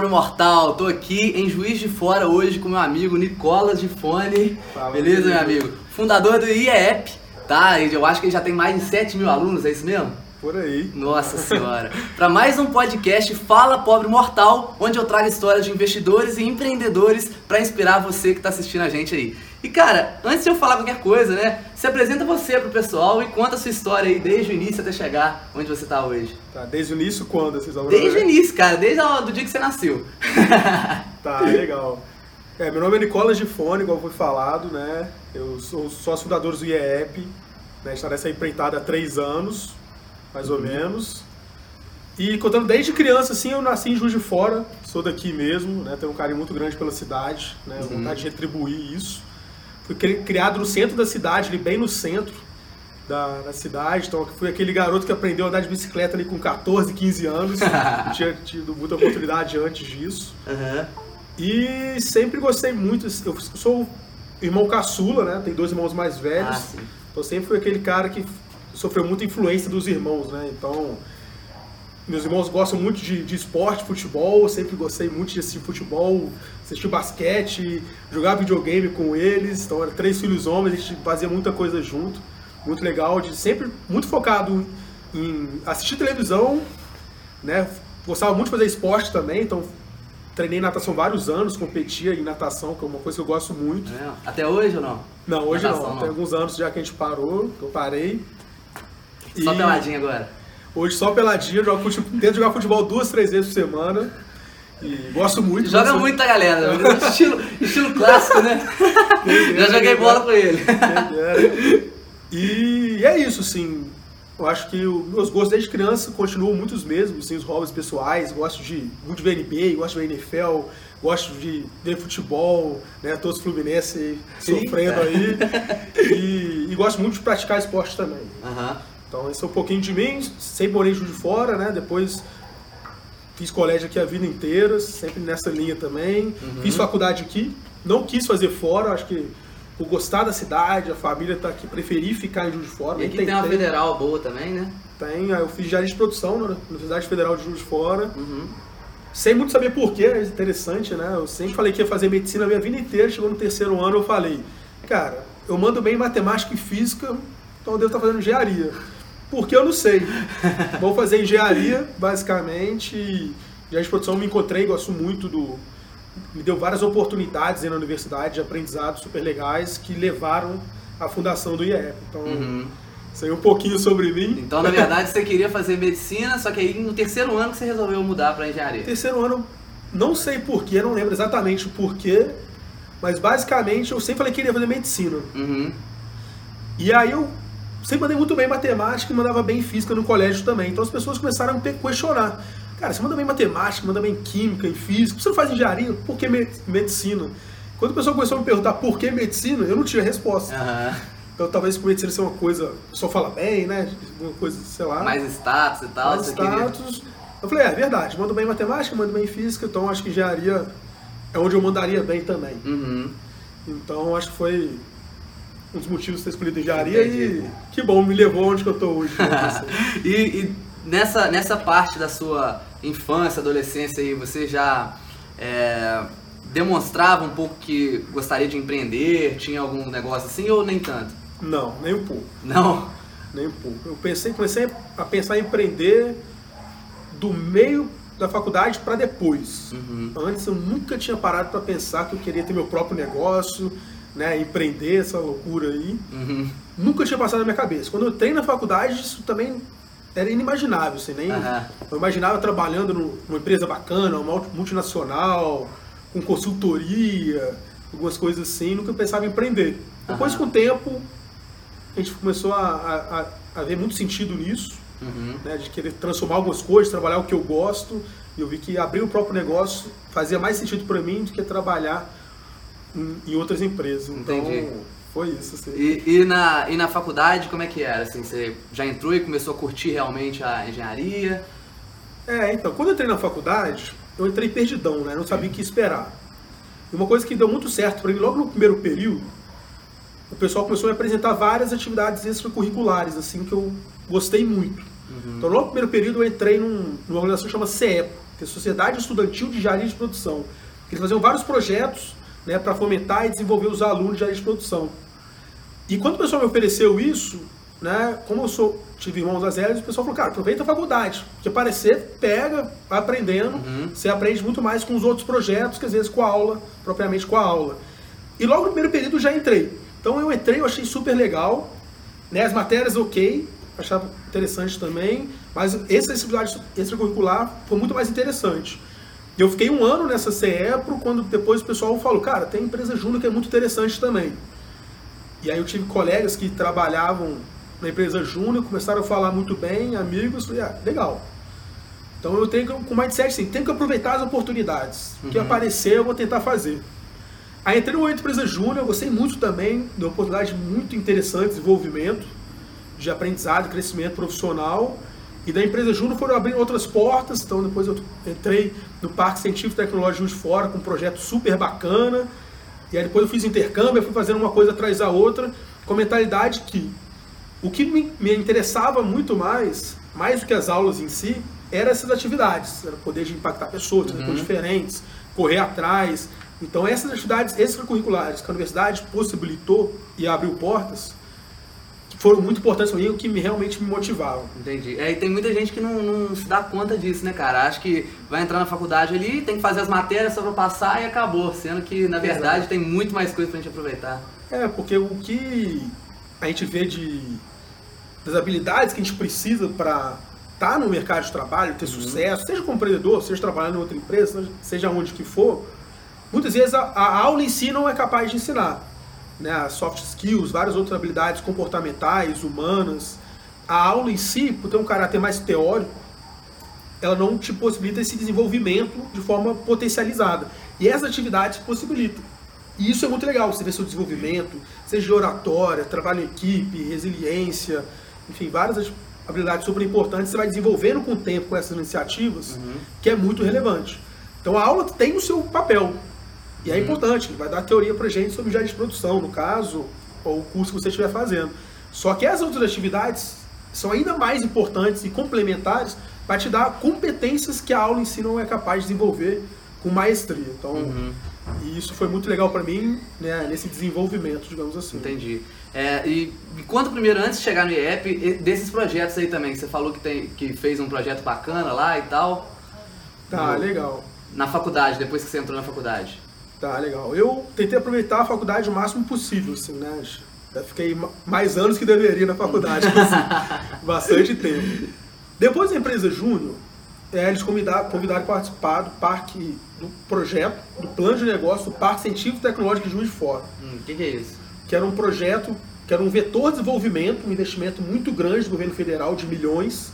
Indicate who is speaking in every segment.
Speaker 1: Pobre mortal! Tô aqui em Juiz de Fora hoje com meu amigo Nicolas de Fone.
Speaker 2: Fala,
Speaker 1: Beleza, meu
Speaker 2: amigo.
Speaker 1: Fundador do IEP, tá? Eu acho que ele já tem mais de 7 mil alunos, é isso mesmo?
Speaker 2: Por aí.
Speaker 1: Nossa senhora! Para mais um podcast Fala Pobre Mortal, onde eu trago histórias de investidores e empreendedores para inspirar você que tá assistindo a gente aí. E cara, antes de eu falar qualquer coisa, né? Se apresenta você pro pessoal e conta a sua história aí desde o início até chegar onde você tá hoje.
Speaker 2: Tá, desde o início quando vocês vão
Speaker 1: Desde o início, cara, desde o do dia que você nasceu.
Speaker 2: Tá, legal. É, meu nome é Nicolas de Fone, igual foi falado, né? Eu sou sócio fundador do IEP, né? Está nessa empreitada há três anos, mais ou menos. E contando desde criança, assim, eu nasci em Juiz de Fora, sou daqui mesmo, né? Tenho um carinho muito grande pela cidade, né?
Speaker 1: Uhum.
Speaker 2: Vontade de retribuir isso. Fui cri- criado no centro da cidade, ali bem no centro da, da cidade. Então, fui aquele garoto que aprendeu a andar de bicicleta ali com 14, 15 anos. Não tinha tido muita oportunidade antes disso.
Speaker 1: Aham.
Speaker 2: E sempre gostei muito. Eu sou irmão caçula, né? Tem dois irmãos mais velhos.
Speaker 1: Ah.
Speaker 2: Então sempre fui aquele cara que sofreu muita influência dos irmãos, né? Então, meus irmãos gostam muito de, de esporte, futebol. Eu sempre gostei muito de assistir futebol, assistir basquete, jogar videogame com eles. Então, eram três filhos homens, a gente fazia muita coisa junto. Muito legal, de sempre muito focado em assistir televisão, né? Gostava muito de fazer esporte também, então treinei natação vários anos, competia em natação, que é uma coisa que eu gosto muito.
Speaker 1: É. Até hoje ou não?
Speaker 2: Não, hoje
Speaker 1: Natação,
Speaker 2: não. Tem alguns anos já que a gente parou, que eu parei.
Speaker 1: Só
Speaker 2: E
Speaker 1: peladinha agora.
Speaker 2: Hoje só peladinha, jogo fute... tento jogar futebol duas, três vezes por semana. E gosto muito.
Speaker 1: Joga muito, tá, galera? estilo, estilo clássico, né? Já joguei bola com ele.
Speaker 2: E é isso, assim. Eu acho que os meus gostos desde criança continuam muito os mesmos, assim, os hobbies pessoais. Gosto de muito de ver NBA, gosto de ver NFL, gosto de ver futebol, né? Todos os Fluminense sofrendo aí. E, e gosto muito de praticar esporte também. Então esse é um pouquinho de mim, sempre morei de Fora, né? Depois fiz colégio aqui a vida inteira, sempre nessa linha também. Fiz faculdade aqui, não quis fazer fora, acho que por gostar da cidade, a família tá aqui, preferi ficar em Juiz de Fora.
Speaker 1: E aqui tem uma
Speaker 2: tentei.
Speaker 1: federal boa também, né?
Speaker 2: Tem, aí eu fiz engenharia de produção na Universidade Federal de Juiz de Fora.
Speaker 1: Uhum.
Speaker 2: Sem muito saber porquê, é interessante, né? Eu sempre falei que ia fazer medicina a minha vida inteira, chegou no terceiro ano eu falei, cara, eu mando bem em matemática e física, então eu devo estar fazendo engenharia. Porque eu não sei. Vou fazer engenharia, basicamente, engenharia de produção me encontrei, gosto muito do... Me deu várias oportunidades aí na universidade de aprendizado super legais que levaram à fundação do IEP. Então,
Speaker 1: Uhum.
Speaker 2: isso aí é um pouquinho sobre mim.
Speaker 1: Então, na verdade, você queria fazer medicina, só que aí no terceiro ano que você resolveu mudar pra engenharia.
Speaker 2: Terceiro ano, não sei porquê, não lembro exatamente o porquê, mas basicamente eu sempre falei que queria fazer medicina.
Speaker 1: Uhum.
Speaker 2: E aí eu sempre mandei muito bem em matemática e mandava bem em física no colégio também. Então as pessoas começaram a me questionar. Cara, você manda bem em matemática, manda bem em química, em física, você não faz engenharia? Por que me- medicina? Quando a pessoa começou a me perguntar por que medicina, eu não tinha resposta.
Speaker 1: Aham.
Speaker 2: Então talvez por medicina ser uma coisa, pessoal fala bem, né? Uma coisa, sei lá.
Speaker 1: Mais status e tal,
Speaker 2: mais
Speaker 1: você queria...
Speaker 2: status. Eu falei, é verdade, mando bem em matemática, mando bem em física, então acho que engenharia é onde eu mandaria bem também.
Speaker 1: Uhum.
Speaker 2: Então acho que foi um dos motivos de ter escolhido engenharia
Speaker 1: Entendi.
Speaker 2: e que bom, me levou onde que eu tô hoje. né,
Speaker 1: e e nessa, nessa parte da sua infância, adolescência aí, você já é, demonstrava um pouco que gostaria de empreender, tinha algum negócio assim ou nem tanto?
Speaker 2: Não, nem um pouco,
Speaker 1: Não?
Speaker 2: nem um pouco. Eu pensei, comecei a pensar em empreender do meio da faculdade para depois.
Speaker 1: Uhum.
Speaker 2: Antes eu nunca tinha parado para pensar que eu queria ter meu próprio negócio, né, empreender essa loucura aí.
Speaker 1: Uhum.
Speaker 2: Nunca tinha passado na minha cabeça. Quando eu entrei na faculdade, isso também era inimaginável, assim, nem...
Speaker 1: Aham.
Speaker 2: Eu imaginava trabalhando nu- numa empresa bacana, uma multi- multinacional, com consultoria, algumas coisas assim, nunca pensava em empreender. Depois, com o tempo, a gente começou a, a- a- a ver muito sentido nisso,
Speaker 1: Uhum.
Speaker 2: né, de querer transformar algumas coisas, trabalhar o que eu gosto, e eu vi que abrir o próprio negócio fazia mais sentido para mim do que trabalhar em, outras empresas. Então,
Speaker 1: Entendi.
Speaker 2: foi isso. Assim.
Speaker 1: E, e, na, e na faculdade, como é que era? Assim, você já entrou e começou a curtir realmente a engenharia?
Speaker 2: É, então, quando eu entrei na faculdade, eu entrei perdidão, né? Não sabia o que esperar. E uma coisa que deu muito certo para mim, logo no primeiro período, o pessoal começou a me apresentar várias atividades extracurriculares, assim, que eu gostei muito. Então, logo no primeiro período, eu entrei num, numa organização que chama CEPO, que é Sociedade Estudantil de Jardim de Produção. Eles faziam vários projetos né, para fomentar e desenvolver os alunos de jardim de produção. E quando o pessoal me ofereceu isso, né, como eu sou, tive irmãos das Zélias, o pessoal falou, cara, aproveita a faculdade, porque aparecer, pega, vai aprendendo, uhum. você aprende muito mais com os outros projetos que às vezes com a aula, propriamente com a aula. E logo no primeiro período já entrei. Então eu entrei, eu achei super legal, né, as matérias ok, achava interessante também, mas essa atividade extracurricular foi muito mais interessante. E eu fiquei um ano nessa CEPRO, quando depois o pessoal falou, cara, tem empresa júnior que é muito interessante também. E aí eu tive colegas que trabalhavam na empresa júnior, começaram a falar muito bem, amigos, falei, ah, legal. Então eu tenho que, com mindset assim, tenho que aproveitar as oportunidades. O que uhum. aparecer eu vou tentar fazer. Aí entrei no empresa júnior, gostei muito também, de uma oportunidade muito interessante, desenvolvimento, de aprendizado, crescimento profissional. E da empresa Júnior foram abrindo outras portas, então depois eu entrei no Parque Científico e Tecnológico de Fora com um projeto super bacana. E aí depois eu fiz intercâmbio, fui fazendo uma coisa atrás da outra, com a mentalidade que o que me, me interessava muito mais, mais do que as aulas em si, eram essas atividades. Era poder de impactar pessoas, uhum. diferentes, correr atrás. Então essas atividades extracurriculares que a universidade possibilitou e abriu portas, foram muito importantes para mim, o que me, realmente me motivavam.
Speaker 1: Entendi. É, e tem muita gente que não, não, se dá conta disso, né, cara? Acho que vai entrar na faculdade ali, tem que fazer as matérias só para passar e acabou. Sendo que, na verdade, Exato. tem muito mais coisa para gente aproveitar.
Speaker 2: É, porque o que a gente vê de das habilidades que a gente precisa para estar tá no mercado de trabalho, ter uhum. sucesso, seja como empreendedor, seja trabalhando em outra empresa, seja onde que for, muitas vezes a, a aula em si não é capaz de ensinar né, soft skills, várias outras habilidades comportamentais, humanas. A aula em si, por ter um caráter mais teórico, ela não te possibilita esse desenvolvimento de forma potencializada. E essas atividades possibilitam. E isso é muito legal, você vê seu desenvolvimento, seja de oratória, trabalho em equipe, resiliência, enfim, várias habilidades super importantes, você vai desenvolvendo com o tempo com essas iniciativas, uhum. que é muito relevante. Então a aula tem o seu papel, e é importante, vai dar teoria pra gente sobre jardim de produção, no caso, ou o curso que você estiver fazendo. Só que as outras atividades são ainda mais importantes e complementares para te dar competências que a aula em si não é capaz de desenvolver com maestria. Então, uhum. e isso foi muito legal para mim, né, nesse desenvolvimento, digamos assim.
Speaker 1: Entendi. É, e quando primeiro, antes de chegar no IEP, desses projetos aí também, que você falou que, tem, que fez um projeto bacana lá e tal.
Speaker 2: Tá, no, legal.
Speaker 1: Na faculdade, depois que você entrou na faculdade.
Speaker 2: Tá, legal. Eu tentei aproveitar a faculdade o máximo possível, assim, né? Já fiquei mais anos que deveria na faculdade, assim, bastante tempo. Depois da empresa Júnior, é, eles convidaram, convidaram para participar do parque, do projeto, do plano de negócio do Parque Científico Tecnológico de Juiz de Fora.
Speaker 1: O hum, que, que, é isso?
Speaker 2: Que era um projeto, que era um vetor de desenvolvimento, um investimento muito grande do governo federal, de milhões,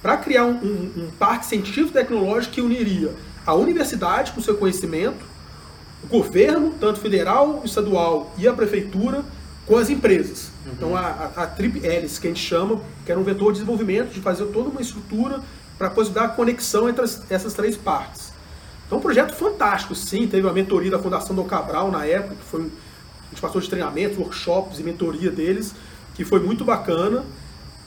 Speaker 2: para criar um, um, um parque científico tecnológico que uniria a universidade com seu conhecimento, o governo, tanto federal, estadual e a prefeitura, com as empresas. Uhum. Então a, a, a Trip Hélice, que a gente chama, que era um vetor de desenvolvimento, de fazer toda uma estrutura para possibilitar a conexão entre as, essas três partes. Então um projeto fantástico, sim, teve a mentoria da Fundação do Cabral na época, que foi, a gente passou de treinamentos, workshops e mentoria deles, que foi muito bacana.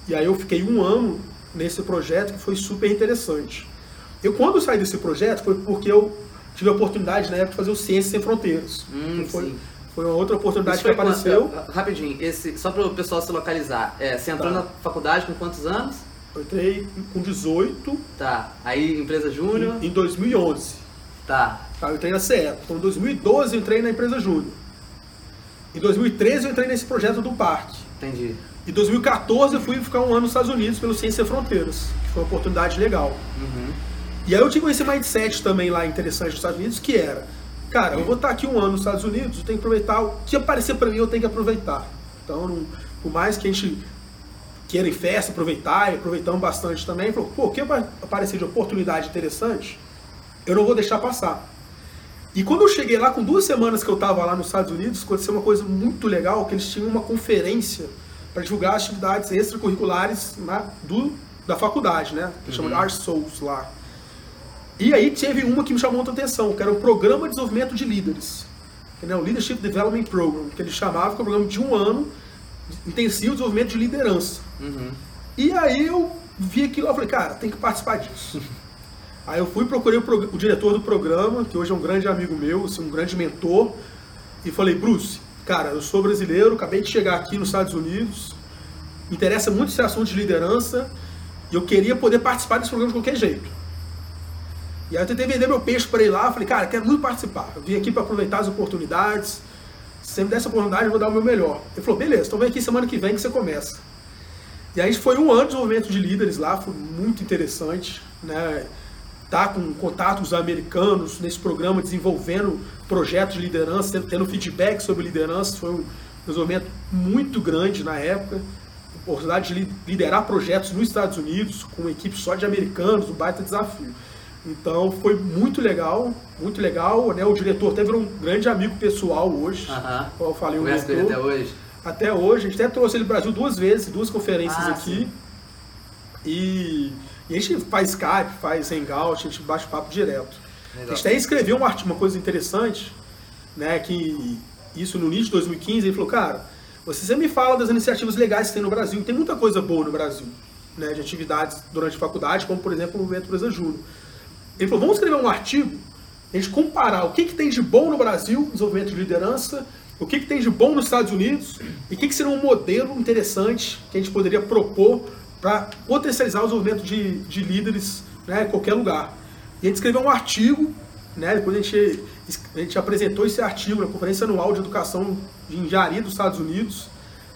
Speaker 2: E aí eu fiquei um ano nesse projeto que foi super interessante. Eu quando saí desse projeto foi porque eu tive a oportunidade na época de fazer o Ciências Sem Fronteiras.
Speaker 1: Hum,
Speaker 2: foi, foi uma outra oportunidade que apareceu.
Speaker 1: Quanto, rapidinho, esse, só para o pessoal se localizar. É, você entrou tá. na faculdade com quantos anos?
Speaker 2: Eu entrei com 18.
Speaker 1: Tá. Aí, empresa júnior?
Speaker 2: Em, em 2011.
Speaker 1: Tá.
Speaker 2: tá. Eu entrei na CE. Então, em 2012 eu entrei na empresa júnior. Em 2013 eu entrei nesse projeto do parque.
Speaker 1: Entendi.
Speaker 2: Em 2014 eu fui ficar um ano nos Estados Unidos pelo Ciência Fronteiras, que foi uma oportunidade legal.
Speaker 1: Uhum.
Speaker 2: E aí eu tive esse mindset também lá interessante nos Estados Unidos, que era, cara, eu vou estar aqui um ano nos Estados Unidos, eu tenho que aproveitar o que aparecer para mim, eu tenho que aproveitar. Então, não, por mais que a gente queira em festa, aproveitar, e aproveitamos bastante também, falou, pô, o que vai aparecer de oportunidade interessante, eu não vou deixar passar. E quando eu cheguei lá, com duas semanas que eu estava lá nos Estados Unidos, aconteceu uma coisa muito legal, que eles tinham uma conferência para divulgar atividades extracurriculares né, do, da faculdade, né? Que uhum. chama de Art Souls lá. E aí teve uma que me chamou muita atenção, que era o Programa de Desenvolvimento de Líderes. Que é o Leadership Development Program, que ele chamava, que é um programa de um ano, intensivo de desenvolvimento de liderança.
Speaker 1: Uhum.
Speaker 2: E aí eu vi aquilo e falei, cara, tem que participar disso. Aí eu fui procurei o, o, diretor do programa, que hoje é um grande amigo meu, assim, um grande mentor, e falei, Bruce, cara, eu sou brasileiro, acabei de chegar aqui nos Estados Unidos, me interessa muito esse assunto de liderança, e eu queria poder participar desse programa de qualquer jeito. E aí eu tentei vender meu peixe para ir lá, falei, cara, quero muito participar. Eu vim aqui para aproveitar as oportunidades. Se me der oportunidade, eu vou dar o meu melhor. Ele falou, beleza, então vem aqui semana que vem que você começa. E aí foi um ano de desenvolvimento de líderes lá, foi muito interessante, né? Tá com contatos americanos nesse programa, desenvolvendo projetos de liderança, tendo feedback sobre liderança, foi um desenvolvimento muito grande na época. Oportunidade de liderar projetos nos Estados Unidos, com uma equipe só de americanos, um baita desafio. Então foi muito legal, muito legal. Né? O diretor até virou um grande amigo pessoal hoje.
Speaker 1: Aham.
Speaker 2: Como eu falei, o
Speaker 1: com ele até hoje?
Speaker 2: Até hoje, a gente até trouxe ele pro Brasil duas vezes, duas conferências
Speaker 1: Ah,
Speaker 2: aqui.
Speaker 1: sim.
Speaker 2: E, e a gente faz Skype, faz Hangout, a gente bate papo direto. A
Speaker 1: Legal.
Speaker 2: gente até escreveu um artigo, uma coisa interessante, né, que isso no início de 2015, ele falou, cara, você sempre me fala das iniciativas legais que tem no Brasil, tem muita coisa boa no Brasil, né, de atividades durante a faculdade, como por exemplo o Movimento Empresa Júnior. Ele falou, vamos escrever um artigo, a gente comparar o que, que tem de bom no Brasil, desenvolvimento de liderança, o que, que tem de bom nos Estados Unidos e o que, que seria um modelo interessante que a gente poderia propor para potencializar o desenvolvimento de, de líderes né, em qualquer lugar. E a gente escreveu um artigo, né, depois a gente, a gente apresentou esse artigo na Conferência Anual de Educação de Engenharia dos Estados Unidos,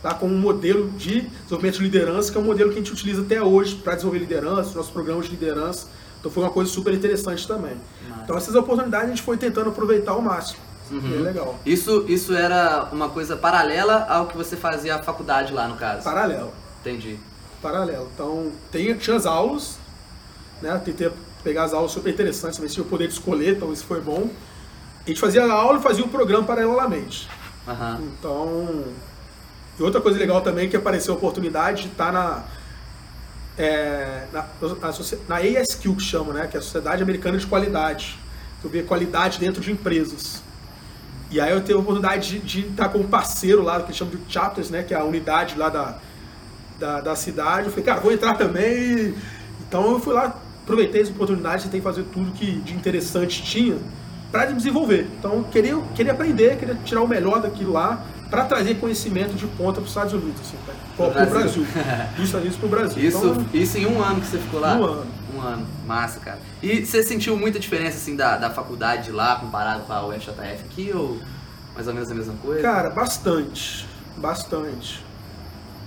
Speaker 2: tá, como um modelo de desenvolvimento de liderança, que é um modelo que a gente utiliza até hoje para desenvolver liderança, nossos programas de liderança. Então foi uma coisa super interessante também. Então essas oportunidades a gente foi tentando aproveitar ao máximo.
Speaker 1: Uhum.
Speaker 2: É legal.
Speaker 1: Isso, isso era uma coisa paralela ao que você fazia a faculdade lá, no caso?
Speaker 2: Paralelo.
Speaker 1: Entendi.
Speaker 2: Paralelo. Então tem, tinha as aulas, né? Tentei pegar as aulas super interessantes, mas tinha o poder de escolher, então isso foi bom. A gente fazia a aula e fazia o programa paralelamente.
Speaker 1: Aham.
Speaker 2: Então, e outra coisa legal também é que apareceu a oportunidade de estar na, é, na, na, na ASQ, que chama, né? Que é a Sociedade Americana de Qualidade. Que eu via qualidade dentro de empresas. E aí eu tive a oportunidade de, de estar com um parceiro lá, que eles chamam de Chapters, né? Que é a unidade lá da, da, da cidade. Eu falei, cara, vou entrar também. Então eu fui lá, aproveitei essa oportunidade, tentei fazer tudo que de interessante tinha para desenvolver. Então queria, queria aprender, queria tirar o melhor daquilo lá para trazer conhecimento de ponta para os Estados Unidos, assim, para o Brasil.
Speaker 1: Brasil.
Speaker 2: Dos Estados Unidos para o Brasil.
Speaker 1: Isso,
Speaker 2: Então,
Speaker 1: isso em um ano que você ficou lá?
Speaker 2: Um ano.
Speaker 1: Um ano. Massa, cara. E você sentiu muita diferença, assim, da, da faculdade lá comparado com a UFJF aqui, ou mais ou menos a mesma coisa?
Speaker 2: Cara, bastante. Bastante.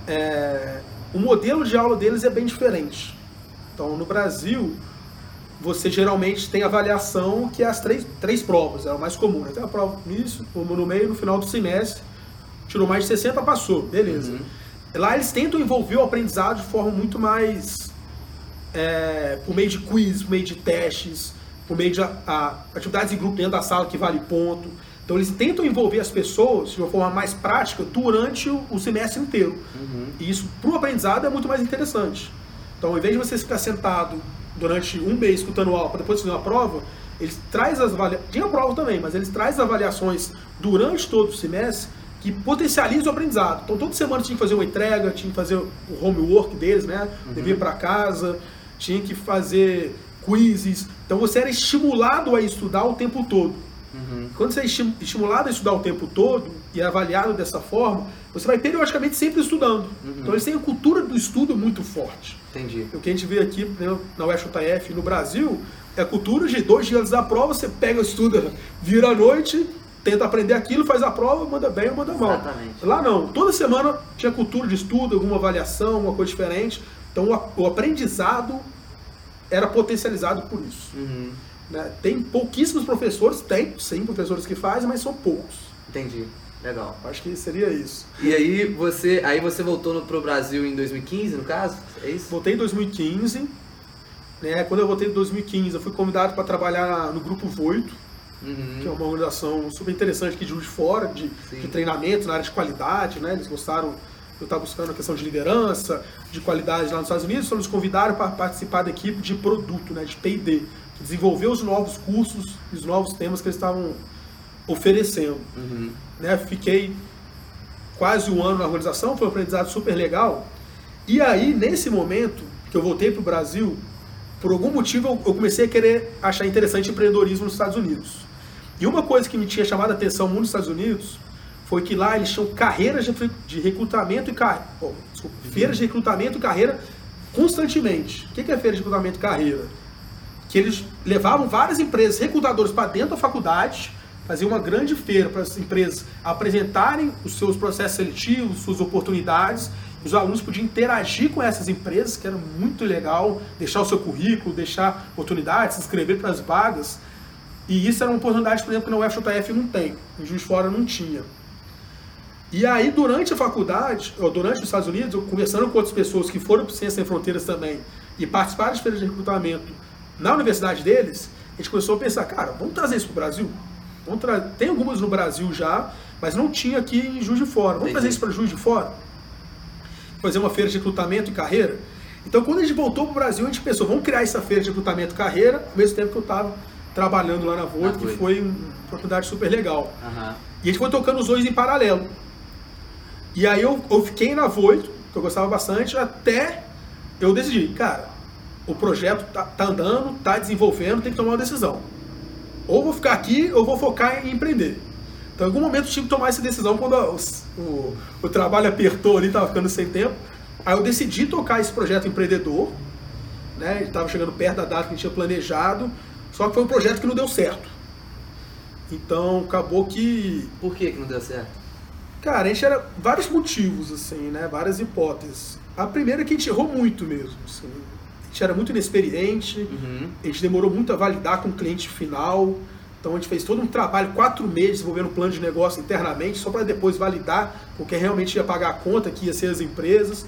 Speaker 2: É, o modelo de aula deles é bem diferente. Então, no Brasil, você geralmente tem avaliação que é as três, três provas, é o mais comum. Né? Tem a prova no início, uma no meio, no final do semestre. Tirou mais de 60, passou, beleza.
Speaker 1: Uhum.
Speaker 2: Lá eles tentam envolver o aprendizado de forma muito mais é, por meio de quiz, por meio de testes, por meio de a- a- atividades em grupo dentro da sala que vale ponto. Então eles tentam envolver as pessoas de uma forma mais prática durante o, o semestre inteiro.
Speaker 1: Uhum.
Speaker 2: E isso para o aprendizado é muito mais interessante. Então, ao invés de você ficar sentado durante um mês escutando aula para depois fazer uma prova, eles trazem as avaliações. Tinha prova também, mas eles trazem as avaliações durante todo o semestre que potencializam o aprendizado. Então, toda semana tinha que fazer uma entrega, tinha que fazer o homework deles, né? Devia ir para casa, tinha que fazer quizzes. Então, você era estimulado a estudar o tempo todo.
Speaker 1: Uhum.
Speaker 2: Quando você é esti- estimulado a estudar o tempo todo e é avaliado dessa forma, você vai periodicamente sempre estudando. Então eles têm a cultura do estudo muito forte.
Speaker 1: Entendi.
Speaker 2: O que a gente vê aqui né, na UFJF no Brasil é a cultura de dois dias da prova, você pega, estuda, vira à noite, tenta aprender aquilo, faz a prova, manda bem ou manda mal.
Speaker 1: Exatamente.
Speaker 2: Lá não, toda semana tinha cultura de estudo, alguma avaliação, alguma coisa diferente. Então o o aprendizado era potencializado por isso.
Speaker 1: Uhum.
Speaker 2: né? Tem pouquíssimos professores, tem sim professores que fazem, mas são poucos.
Speaker 1: Entendi. Legal.
Speaker 2: Acho que seria isso.
Speaker 1: E aí você, aí você voltou no, pro Brasil em 2015, no caso? É isso?
Speaker 2: Voltei em 2015. Né? Quando eu voltei em 2015, eu fui convidado para trabalhar no Grupo Voito,
Speaker 1: Uhum.
Speaker 2: que é uma organização super interessante aqui de Juiz de Fora, de, de treinamento na área de qualidade. Né? Eles gostaram, eu estava buscando a questão de liderança, de qualidade lá nos Estados Unidos, então eles convidaram para participar da equipe de produto, né? de P&D, que desenvolveu os novos cursos, os novos temas que eles estavam oferecendo.
Speaker 1: Uhum.
Speaker 2: né? Fiquei quase um ano na organização, foi um aprendizado super legal. E aí, nesse momento que eu voltei para o Brasil, por algum motivo eu comecei a querer achar interessante empreendedorismo nos Estados Unidos. E uma coisa que me tinha chamado a atenção muito nos Estados Unidos foi que lá eles tinham carreiras de recrutamento e carreira. Desculpa, feiras de recrutamento e carreira constantemente. O que é feira de recrutamento e carreira? Que eles levavam várias empresas, recrutadores para dentro da faculdade, faziam uma grande feira para as empresas apresentarem os seus processos seletivos, suas oportunidades. Os alunos podiam interagir com essas empresas, que era muito legal, deixar o seu currículo, deixar oportunidades, se inscrever para as vagas. E isso era uma oportunidade, por exemplo, que na UFJF não tem, em Juiz de Fora não tinha. E aí, durante a faculdade, ou durante os Estados Unidos, eu conversando com outras pessoas que foram para Ciência Sem Fronteiras também e participaram de feiras de recrutamento na universidade deles, a gente começou a pensar, cara, vamos trazer isso para o Brasil? Vamos tra... Tem algumas no Brasil já, mas não tinha aqui em Juiz de Fora. Vamos Entendi. trazer isso para Juiz de Fora? Fazer uma feira de recrutamento e carreira? Então, quando a gente voltou para o Brasil, a gente pensou, vamos criar essa feira de recrutamento e carreira, ao mesmo tempo que eu estava trabalhando lá na Voito, que foi uma oportunidade super legal. Uhum. E a gente foi tocando os dois em paralelo. E aí eu, eu fiquei na Voito, que eu gostava bastante, até eu decidi, cara, o projeto tá, tá andando, tá desenvolvendo, tem que tomar uma decisão. Ou vou ficar aqui, ou vou focar em empreender. Então, em algum momento eu tive que tomar essa decisão quando o, o, o trabalho apertou ali, estava ficando sem tempo. Aí eu decidi tocar esse projeto empreendedor, né? Estava chegando perto da data que a gente tinha planejado, só que foi um projeto que não deu certo. Então, acabou que.
Speaker 1: Por que, que não deu certo?
Speaker 2: Cara, a gente era vários motivos, assim, né? Várias hipóteses. A primeira é que a gente errou muito mesmo. Assim. A gente era muito inexperiente, uhum. a gente demorou muito a validar com o cliente final. Então a gente fez todo um trabalho, quatro meses, desenvolvendo um plano de negócio internamente, só para depois validar com quem realmente ia pagar a conta, que ia ser as empresas.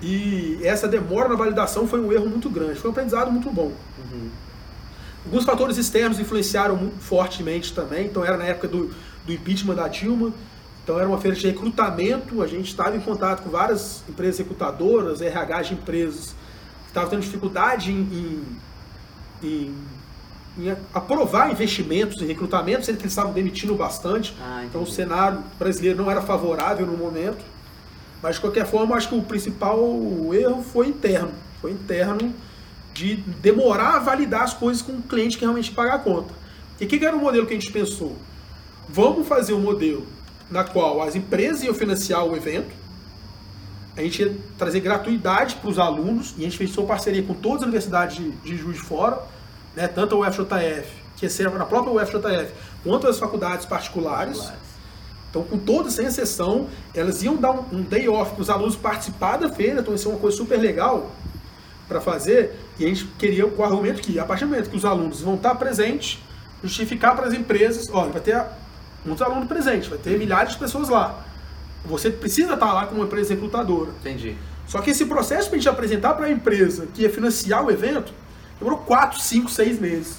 Speaker 2: E essa demora na validação foi um erro muito grande, foi um aprendizado muito bom. Uhum. Alguns fatores externos influenciaram muito fortemente também, então era na época do, do impeachment da Dilma, então era uma feira de recrutamento, a gente estava em contato com várias empresas recrutadoras, RH de empresas que estavam tendo dificuldade em, em, em, em, aprovar investimentos em recrutamento, sendo que eles estavam demitindo bastante. Ah, então o cenário brasileiro não era favorável no momento. Mas de qualquer forma, acho que o principal erro foi interno. Foi interno de demorar a validar as coisas com o cliente que realmente paga a conta. E o que era o modelo que a gente pensou? Vamos fazer um modelo na qual as empresas iam financiar o evento, a gente ia trazer gratuidade para os alunos, e a gente fez sua parceria com todas as universidades de, de Juiz de Fora, né, tanto a UFJF, que serve na própria UFJF, quanto as faculdades particulares. Então, com todas, sem exceção, elas iam dar um, um day off para os alunos participar da feira, então isso é uma coisa super legal para fazer, e a gente queria o argumento que, a partir do momento que os alunos vão estar presentes, justificar para as empresas, olha, vai ter muitos alunos presentes, vai ter milhares de pessoas lá. Você precisa estar lá como uma empresa recrutadora.
Speaker 1: Entendi.
Speaker 2: Só que esse processo para a gente apresentar para a empresa que ia financiar o evento demorou 4, 5, 6 meses.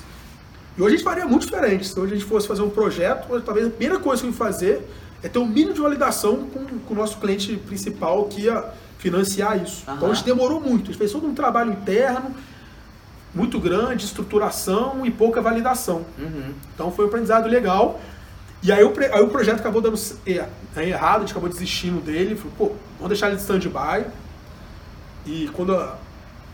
Speaker 2: E hoje a gente faria muito diferente. Se hoje a gente fosse fazer um projeto, talvez a primeira coisa que eu ia fazer é ter um mínimo de validação com, com o nosso cliente principal que ia financiar isso. Uhum. Então a gente demorou muito. A gente fez todo um trabalho interno, muito grande, estruturação e pouca validação. Uhum. Então foi um aprendizado legal. E aí o, aí o projeto acabou dando é, errado, a gente acabou desistindo dele. Falou, pô, vamos deixar ele de stand-by. E quando a,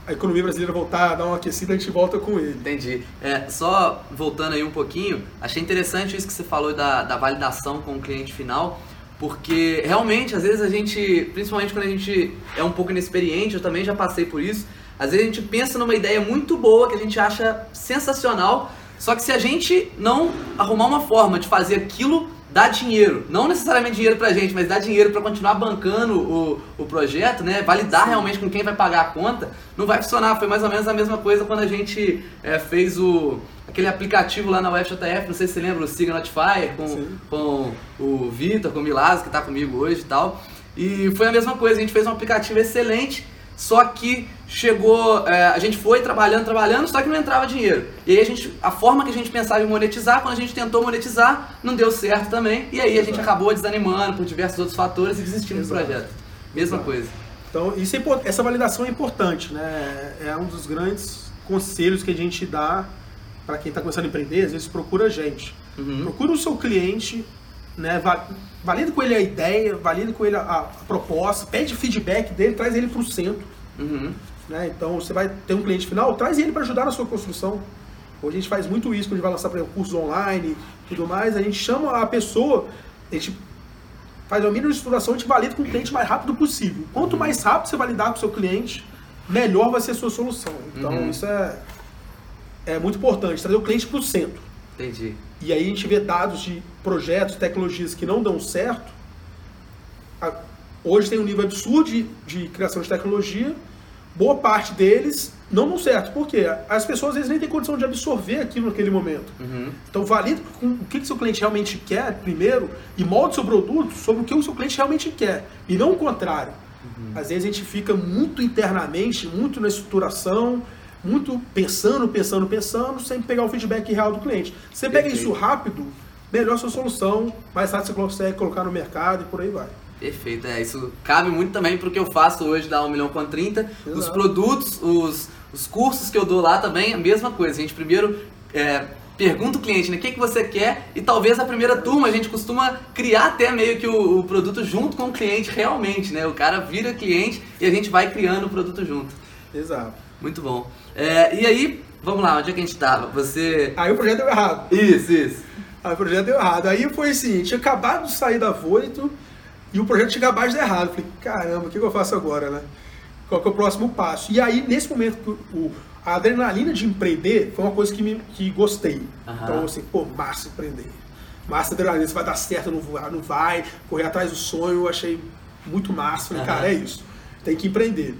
Speaker 2: a, economia brasileira voltar a dar uma aquecida, a gente volta com ele.
Speaker 1: Entendi. É, só voltando aí um pouquinho, achei interessante isso que você falou da, da validação com o cliente final. Porque realmente, às vezes a gente, principalmente quando a gente é um pouco inexperiente, eu também já passei por isso, às vezes a gente pensa numa ideia muito boa que a gente acha sensacional, só que se a gente não arrumar uma forma de fazer aquilo dar dinheiro, não necessariamente dinheiro pra gente, mas dar dinheiro para continuar bancando o, o projeto, né? Validar realmente com quem vai pagar a conta, não vai funcionar. Foi mais ou menos a mesma coisa quando a gente é, fez o aquele aplicativo lá na UFJF, não sei se você lembra, o Siga Notifier, com, com o Vitor, com o Milazzo, que está comigo hoje e tal. E foi a mesma coisa, a gente fez um aplicativo excelente só que chegou, é, a gente foi trabalhando, trabalhando, só que não entrava dinheiro. E aí a gente, a forma que a gente pensava em monetizar, quando a gente tentou monetizar, não deu certo também. E aí a gente acabou desanimando por diversos outros fatores e desistindo Exato. do projeto. Mesma Exato. coisa.
Speaker 2: Então, isso é, essa validação é importante, né? É um dos grandes conselhos que a gente dá para quem está começando a empreender, às vezes procura a gente. Uhum. Procura o seu cliente, né? valida com ele a ideia, valida com ele a, a proposta, pede feedback dele, traz ele para o centro. Uhum. Né? Então você vai ter um cliente final, traz ele para ajudar na sua construção. Hoje a gente faz muito isso quando a gente vai lançar, exemplo, cursos online tudo mais. A gente chama a pessoa, a gente faz a mínima estruturação, a gente valida com o cliente o mais rápido possível. Quanto mais rápido você validar com o seu cliente, melhor vai ser a sua solução. Então
Speaker 1: Uhum.
Speaker 2: isso é, é muito importante, trazer o cliente para o centro.
Speaker 1: Entendi.
Speaker 2: E aí a gente vê dados de projetos, tecnologias que não dão certo. Hoje tem um nível absurdo de, de criação de tecnologia. Boa parte deles não dão certo. Por quê? As pessoas às vezes nem têm condição de absorver aquilo naquele momento.
Speaker 1: Uhum.
Speaker 2: Então valide o que, que seu cliente realmente quer primeiro e molde seu produto sobre o que o seu cliente realmente quer. E não o contrário. Às vezes a gente fica muito internamente, muito na estruturação, muito pensando, pensando, pensando, sem pegar o feedback real do cliente. Você pega
Speaker 1: Perfeito.
Speaker 2: isso rápido, melhor sua solução, mais rápido você consegue colocar no mercado e por aí vai.
Speaker 1: Perfeito, é, isso cabe muito também pro que eu faço hoje da 1 milhão com 30. Os
Speaker 2: Exato.
Speaker 1: produtos, os, os cursos que eu dou lá também, a mesma coisa. A gente primeiro é, pergunta o cliente, né, o que, que você quer? E talvez a primeira turma a gente costuma criar até meio que o, o produto junto com o cliente realmente, né? O cara vira cliente e a gente vai criando o produto junto.
Speaker 2: Exato.
Speaker 1: Muito bom. É, e aí, vamos lá, onde é que a gente tava? Você...
Speaker 2: Aí o projeto deu errado.
Speaker 1: Isso, isso.
Speaker 2: Aí o projeto deu errado. Aí foi assim, tinha acabado de sair da Voito e o projeto tinha acabado de dar errado. Falei, caramba, o que que eu faço agora, né? Qual que é o próximo passo? E aí, nesse momento, o, a adrenalina de empreender foi uma coisa que, me, que gostei.
Speaker 1: Aham.
Speaker 2: Então, assim, pô, massa empreender. Massa adrenalina, se vai dar certo, não não vai. Correr atrás do sonho, eu achei muito massa. Falei,
Speaker 1: Aham.
Speaker 2: cara, é isso. Tem que empreender.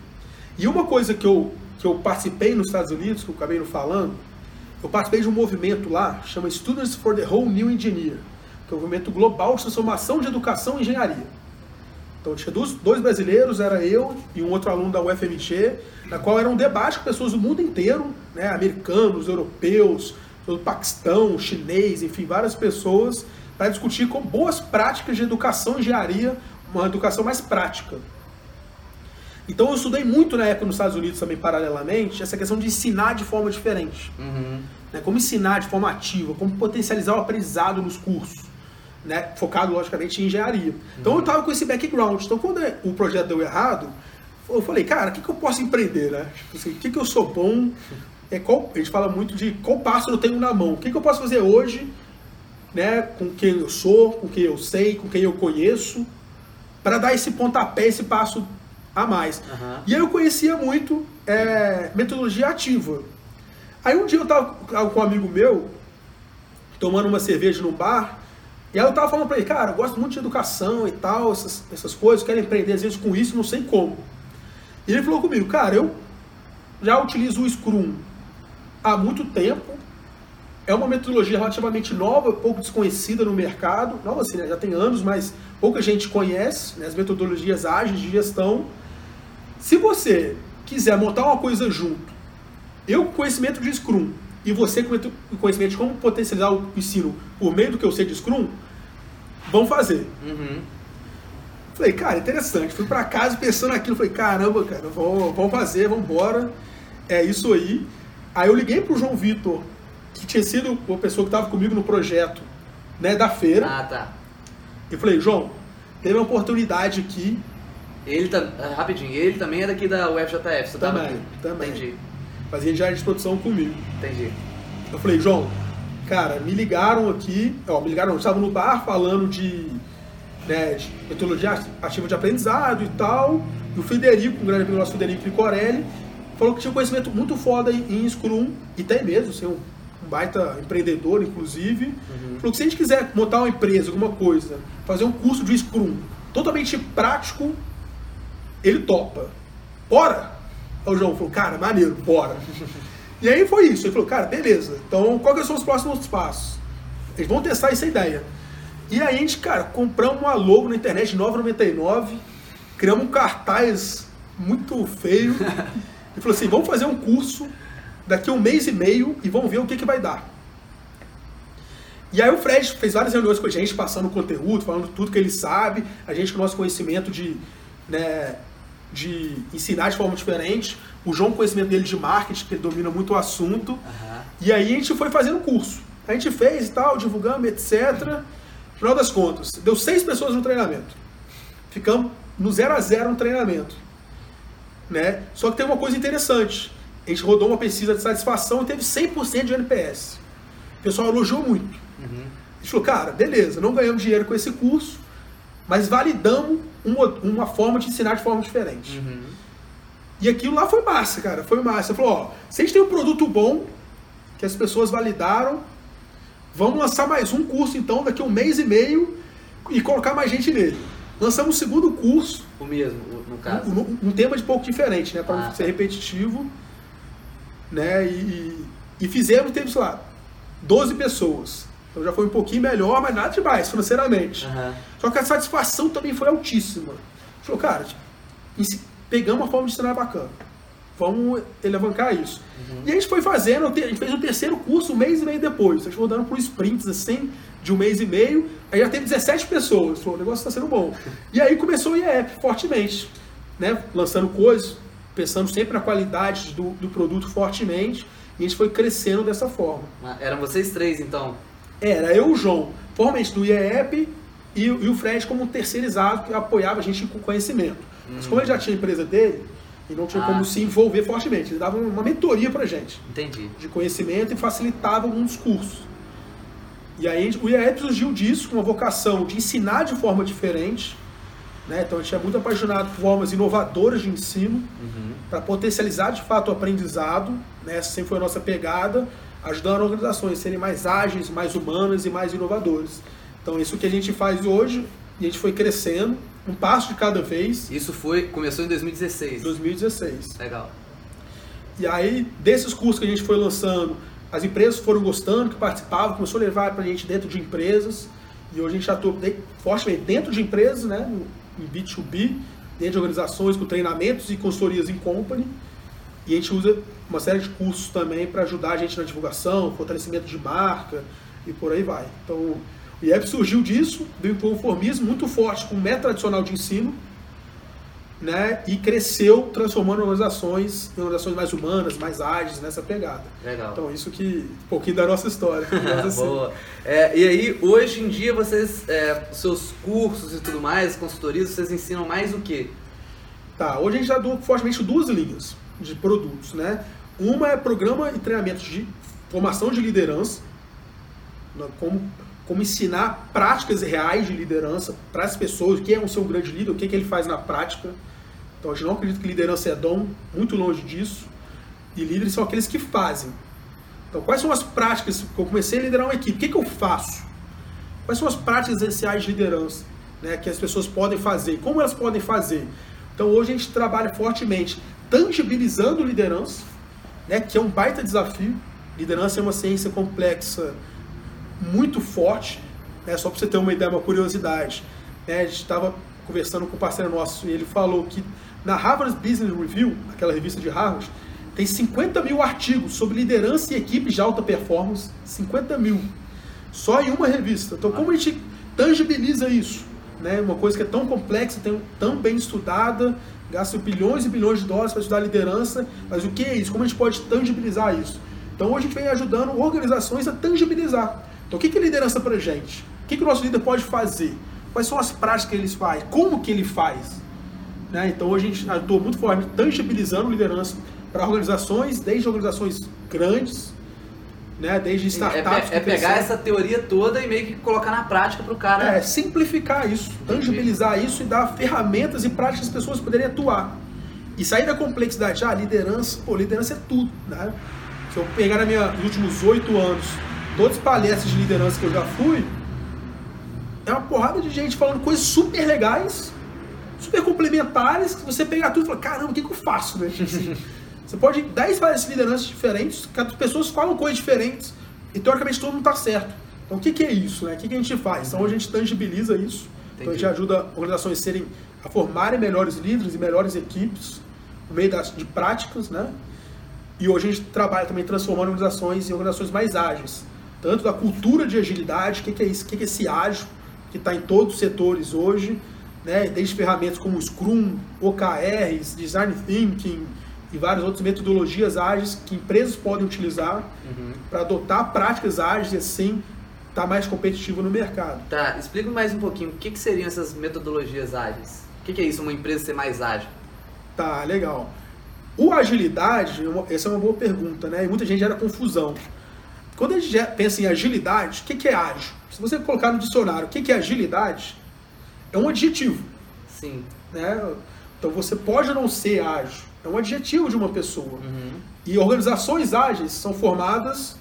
Speaker 2: E uma coisa que eu, que eu participei nos Estados Unidos, que eu acabei não falando, eu participei de um movimento lá, chama Students for the Whole New Engineer, que é um movimento global de transformação de educação e engenharia. Então tinha dois, dois brasileiros, era eu e um outro aluno da UFMG, na qual era um debate com pessoas do mundo inteiro, né, americanos, europeus, do Paquistão, chinês, enfim, várias pessoas, para discutir com boas práticas de educação e engenharia, uma educação mais prática. Então eu estudei muito na época nos Estados Unidos também, paralelamente, essa questão de ensinar de forma diferente
Speaker 1: Uhum.
Speaker 2: né, como ensinar de forma ativa, como potencializar o aprendizado nos cursos, né, focado logicamente em engenharia. Então eu estava com esse background. Então quando o projeto deu errado, eu falei, cara, o que, que eu posso empreender, né? Tipo assim, o que, que eu sou bom? É, qual, a gente fala muito de qual passo eu tenho na mão. O que, que eu posso fazer hoje, né, com quem eu sou, com quem eu sei, com quem eu conheço, para dar esse pontapé, esse passo a mais.
Speaker 1: Aham.
Speaker 2: E aí eu conhecia muito é, metodologia ativa. Aí um dia eu tava com um amigo meu, tomando uma cerveja num bar, e aí eu tava falando pra ele, cara, eu gosto muito de educação e tal, essas, essas coisas, quero empreender às vezes com isso, não sei como. E ele falou comigo, cara, eu já utilizo o Scrum há muito tempo, é uma metodologia relativamente nova, pouco desconhecida no mercado, nova assim, né, já tem anos, mas pouca gente conhece, né, as metodologias ágeis de gestão. Se você quiser montar uma coisa junto, eu com conhecimento de Scrum e você com conhecimento de como potencializar o ensino por meio do que eu sei de Scrum, vamos fazer.
Speaker 1: Uhum.
Speaker 2: Falei, cara, interessante. Fui pra casa pensando naquilo. Falei, caramba, cara, vamos, vamos fazer, vamos embora. É isso aí. Aí eu liguei pro João Vitor, que tinha sido uma pessoa que estava comigo no projeto né, da feira.
Speaker 1: Ah, tá.
Speaker 2: E falei, João, teve uma oportunidade aqui.
Speaker 1: Ele tá, ah, rapidinho, ele também é daqui da UFJF, você tava
Speaker 2: Também,
Speaker 1: aqui?
Speaker 2: também.
Speaker 1: Entendi,
Speaker 2: Fazia engenharia de produção comigo.
Speaker 1: entendi.
Speaker 2: Eu falei, João, cara, me ligaram aqui, ó, me ligaram, eu estava no bar falando de, né, de metodologia ativa de aprendizado e tal, e o Federico, um grande amigo nosso, Federico Ficorelli, falou que tinha um conhecimento muito foda em, Scrum, e tem mesmo, ser um, um baita empreendedor, inclusive, falou que se a gente quiser montar uma empresa, alguma coisa, fazer um curso de Scrum totalmente prático, ele topa. Bora! Aí o João falou, cara, maneiro, bora. E aí foi isso. Ele falou, cara, beleza. Então, quais que são os próximos passos? Eles vão testar essa ideia. E aí a gente, cara, compramos uma logo na internet de 9,99, criamos um cartaz muito feio. e falou assim, vamos fazer um curso daqui a um mês e meio e vamos ver o que, que vai dar. E aí o Fred fez várias reuniões com a gente, passando conteúdo, falando tudo que ele sabe, a gente com o nosso conhecimento de, né, de ensinar de forma diferente, o João conhecimento dele de marketing, que ele domina muito o assunto,
Speaker 1: Aham.
Speaker 2: e aí a gente foi fazendo curso. A gente fez e tal, divulgamos, etc. No final das contas, deu seis pessoas no treinamento. Ficamos no zero a zero no treinamento. Né? Só que tem uma coisa interessante. A gente rodou uma pesquisa de satisfação e teve 100% de NPS. O pessoal elogiou muito.
Speaker 1: Uhum.
Speaker 2: A gente falou, cara, beleza, não ganhamos dinheiro com esse curso, mas validamos uma, uma forma de ensinar de forma diferente.
Speaker 1: Uhum.
Speaker 2: E aquilo lá foi massa, cara, foi massa. Falou, ó, gente tem um produto bom, que as pessoas validaram, vamos lançar mais um curso então daqui a um mês e meio e colocar mais gente nele. Lançamos o segundo curso,
Speaker 1: O mesmo, no caso.
Speaker 2: um, um tema de pouco diferente, né? Para
Speaker 1: Ah,
Speaker 2: não
Speaker 1: tá.
Speaker 2: ser repetitivo. Né? E, e- e fizemos, teve, sei lá, 12 pessoas. Então já foi um pouquinho melhor, mas nada demais, financeiramente.
Speaker 1: Aham.
Speaker 2: Só que a satisfação também foi altíssima. Falou, cara, pegamos uma forma de ensinar bacana. Vamos alavancar isso. E a gente foi fazendo, a gente fez o terceiro curso um mês e meio depois. A gente foi dando por sprints assim, de um mês e meio. Aí já teve 17 pessoas. Falou, o negócio está sendo bom. E aí começou o IEP fortemente. Né? Lançando coisas, pensando sempre na qualidade do, do produto fortemente. E a gente foi crescendo dessa forma.
Speaker 1: Ah, Eram vocês três, então.
Speaker 2: Era eu o João, formalmente do IEP, e, o- e o Fred como um terceirizado que apoiava a gente com conhecimento. Mas como ele já tinha a empresa dele, e não tinha
Speaker 1: Ah.
Speaker 2: como se envolver fortemente, ele dava uma mentoria pra gente
Speaker 1: Entendi.
Speaker 2: de conhecimento e facilitava alguns cursos. E aí o IEP surgiu disso, com uma vocação de ensinar de forma diferente. Né? Então a gente é muito apaixonado por formas inovadoras de ensino
Speaker 1: Uhum.
Speaker 2: para potencializar de fato o aprendizado, né? essa sempre foi a nossa pegada, ajudando organizações a serem mais ágeis, mais humanas e mais inovadoras. Então isso que a gente faz hoje, e a gente foi crescendo, um passo de cada vez,
Speaker 1: Isso foi, começou em 2016.
Speaker 2: em 2016.
Speaker 1: Legal.
Speaker 2: E aí, desses cursos que a gente foi lançando, as empresas foram gostando, que participavam, começou a levar para a gente dentro de empresas, e hoje a gente atua de- fortemente dentro de empresas, né, em B2B, dentro de organizações com treinamentos e consultorias em company, e a gente usa uma série de cursos também para ajudar a gente na divulgação, fortalecimento de marca e por aí vai. Então, o IEP surgiu disso, do inconformismo muito forte com o método tradicional de ensino, né, e cresceu transformando organizações em organizações mais humanas, mais ágeis nessa pegada.
Speaker 1: Legal.
Speaker 2: Então, isso que um pouquinho da nossa história. assim.
Speaker 1: Boa. É, e aí, hoje em dia, vocês, é, seus cursos e tudo mais, consultorias, vocês ensinam mais o quê?
Speaker 2: Tá, hoje a gente atua fortemente duas linhas de produtos, né? Uma é programa e treinamento de formação de liderança, né, como, como ensinar práticas reais de liderança para as pessoas, o que é um ser um grande líder, o que, que ele faz na prática. Então a gente não acredita que liderança é dom, muito longe disso. E líderes são aqueles que fazem. Então quais são as práticas que eu comecei a liderar uma equipe? O que, que eu faço? Quais são as práticas essenciais de liderança né, que as pessoas podem fazer? Como elas podem fazer? Então hoje a gente trabalha fortemente tangibilizando liderança, né, que é um baita desafio. Liderança é uma ciência complexa, muito forte. Né, só para você ter uma ideia, uma curiosidade. Né, a gente estava conversando com um parceiro nosso e ele falou que na Harvard Business Review, aquela revista de Harvard, tem 50 mil artigos sobre liderança e equipes de alta performance. 50 mil. Só em uma revista. Então, como a gente tangibiliza isso? Né? Uma coisa que é tão complexa, tão, tão bem estudada, gasta bilhões e bilhões de dólares para estudar liderança, mas o que é isso? Como a gente pode tangibilizar isso? Então, hoje a gente vem ajudando organizações a tangibilizar. Então, o que é liderança para a gente? O que, que o nosso líder pode fazer? Quais são as práticas que ele faz? Como que ele faz? Né? Então, hoje a gente atua muito forte tangibilizando liderança para organizações, desde organizações grandes, né? desde
Speaker 1: É,
Speaker 2: startups.
Speaker 1: pe- é
Speaker 2: que
Speaker 1: pegar essa teoria toda e meio que colocar na prática pro cara.
Speaker 2: É, simplificar isso, tangibilizar isso e dar ferramentas e práticas que as pessoas poderem atuar. E sair da complexidade, ah, liderança, pô, liderança é tudo, né? Se eu pegar na minha, nos últimos oito anos, todas as palestras de liderança que eu já fui, é uma porrada de gente falando coisas super legais, super complementares, que você pegar tudo e falar, caramba, o que, que eu faço, né? Assim, você pode ir 10 palestras de liderança diferentes, que as pessoas falam coisas diferentes, e teoricamente todo mundo está certo. Então o que, que é isso, né? O que, que a gente faz? Então a gente tangibiliza isso, então a gente ajuda organizações a serem, a formarem melhores líderes e melhores equipes, no meio das, de práticas, né? E hoje a gente trabalha também transformando organizações em organizações mais ágeis. Tanto da cultura de agilidade, o que, que é isso? O que, que é esse ágil, que está em todos os setores hoje, né? desde ferramentas como Scrum, OKRs, Design Thinking e várias outras metodologias ágeis que empresas podem utilizar
Speaker 1: Uhum.
Speaker 2: para adotar práticas ágeis e assim estar mais competitivo no mercado.
Speaker 1: Tá, explica mais um pouquinho o que, que seriam essas metodologias ágeis. O que, que é isso, uma empresa ser mais ágil?
Speaker 2: Tá, legal. O agilidade, essa é uma boa pergunta, né? E muita gente gera confusão. Quando a gente pensa em agilidade, o que é ágil? Se você colocar no dicionário o que é agilidade, é um adjetivo.
Speaker 1: Sim.
Speaker 2: Né? Então você pode não ser ágil, é um adjetivo de uma pessoa.
Speaker 1: Uhum.
Speaker 2: E organizações ágeis são formadas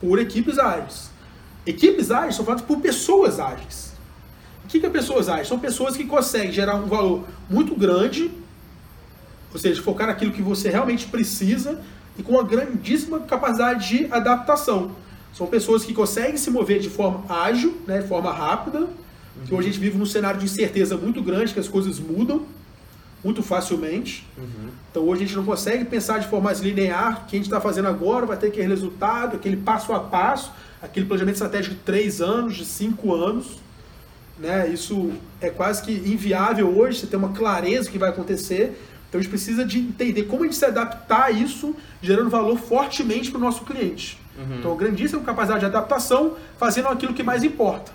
Speaker 2: por equipes ágeis. Equipes ágeis são formadas por pessoas ágeis. O que é pessoas ágeis? São pessoas que conseguem gerar um valor muito grande, ou seja, focar naquilo que você realmente precisa e com uma grandíssima capacidade de adaptação. São pessoas que conseguem se mover de forma ágil, né, de forma rápida, uhum. que hoje a gente vive num cenário de incerteza muito grande, que as coisas mudam muito facilmente.
Speaker 1: Uhum.
Speaker 2: Então hoje a gente não consegue pensar de forma mais linear, o que a gente está fazendo agora vai ter aquele resultado, aquele passo a passo, aquele planejamento estratégico de três anos, de cinco anos. Né? Isso é quase que inviável hoje, você tem uma clareza do que vai acontecer. Então a gente precisa de entender como a gente se adaptar a isso, gerando valor fortemente para o nosso cliente.
Speaker 1: Uhum.
Speaker 2: Então, grandíssima capacidade de adaptação, fazendo aquilo que mais importa.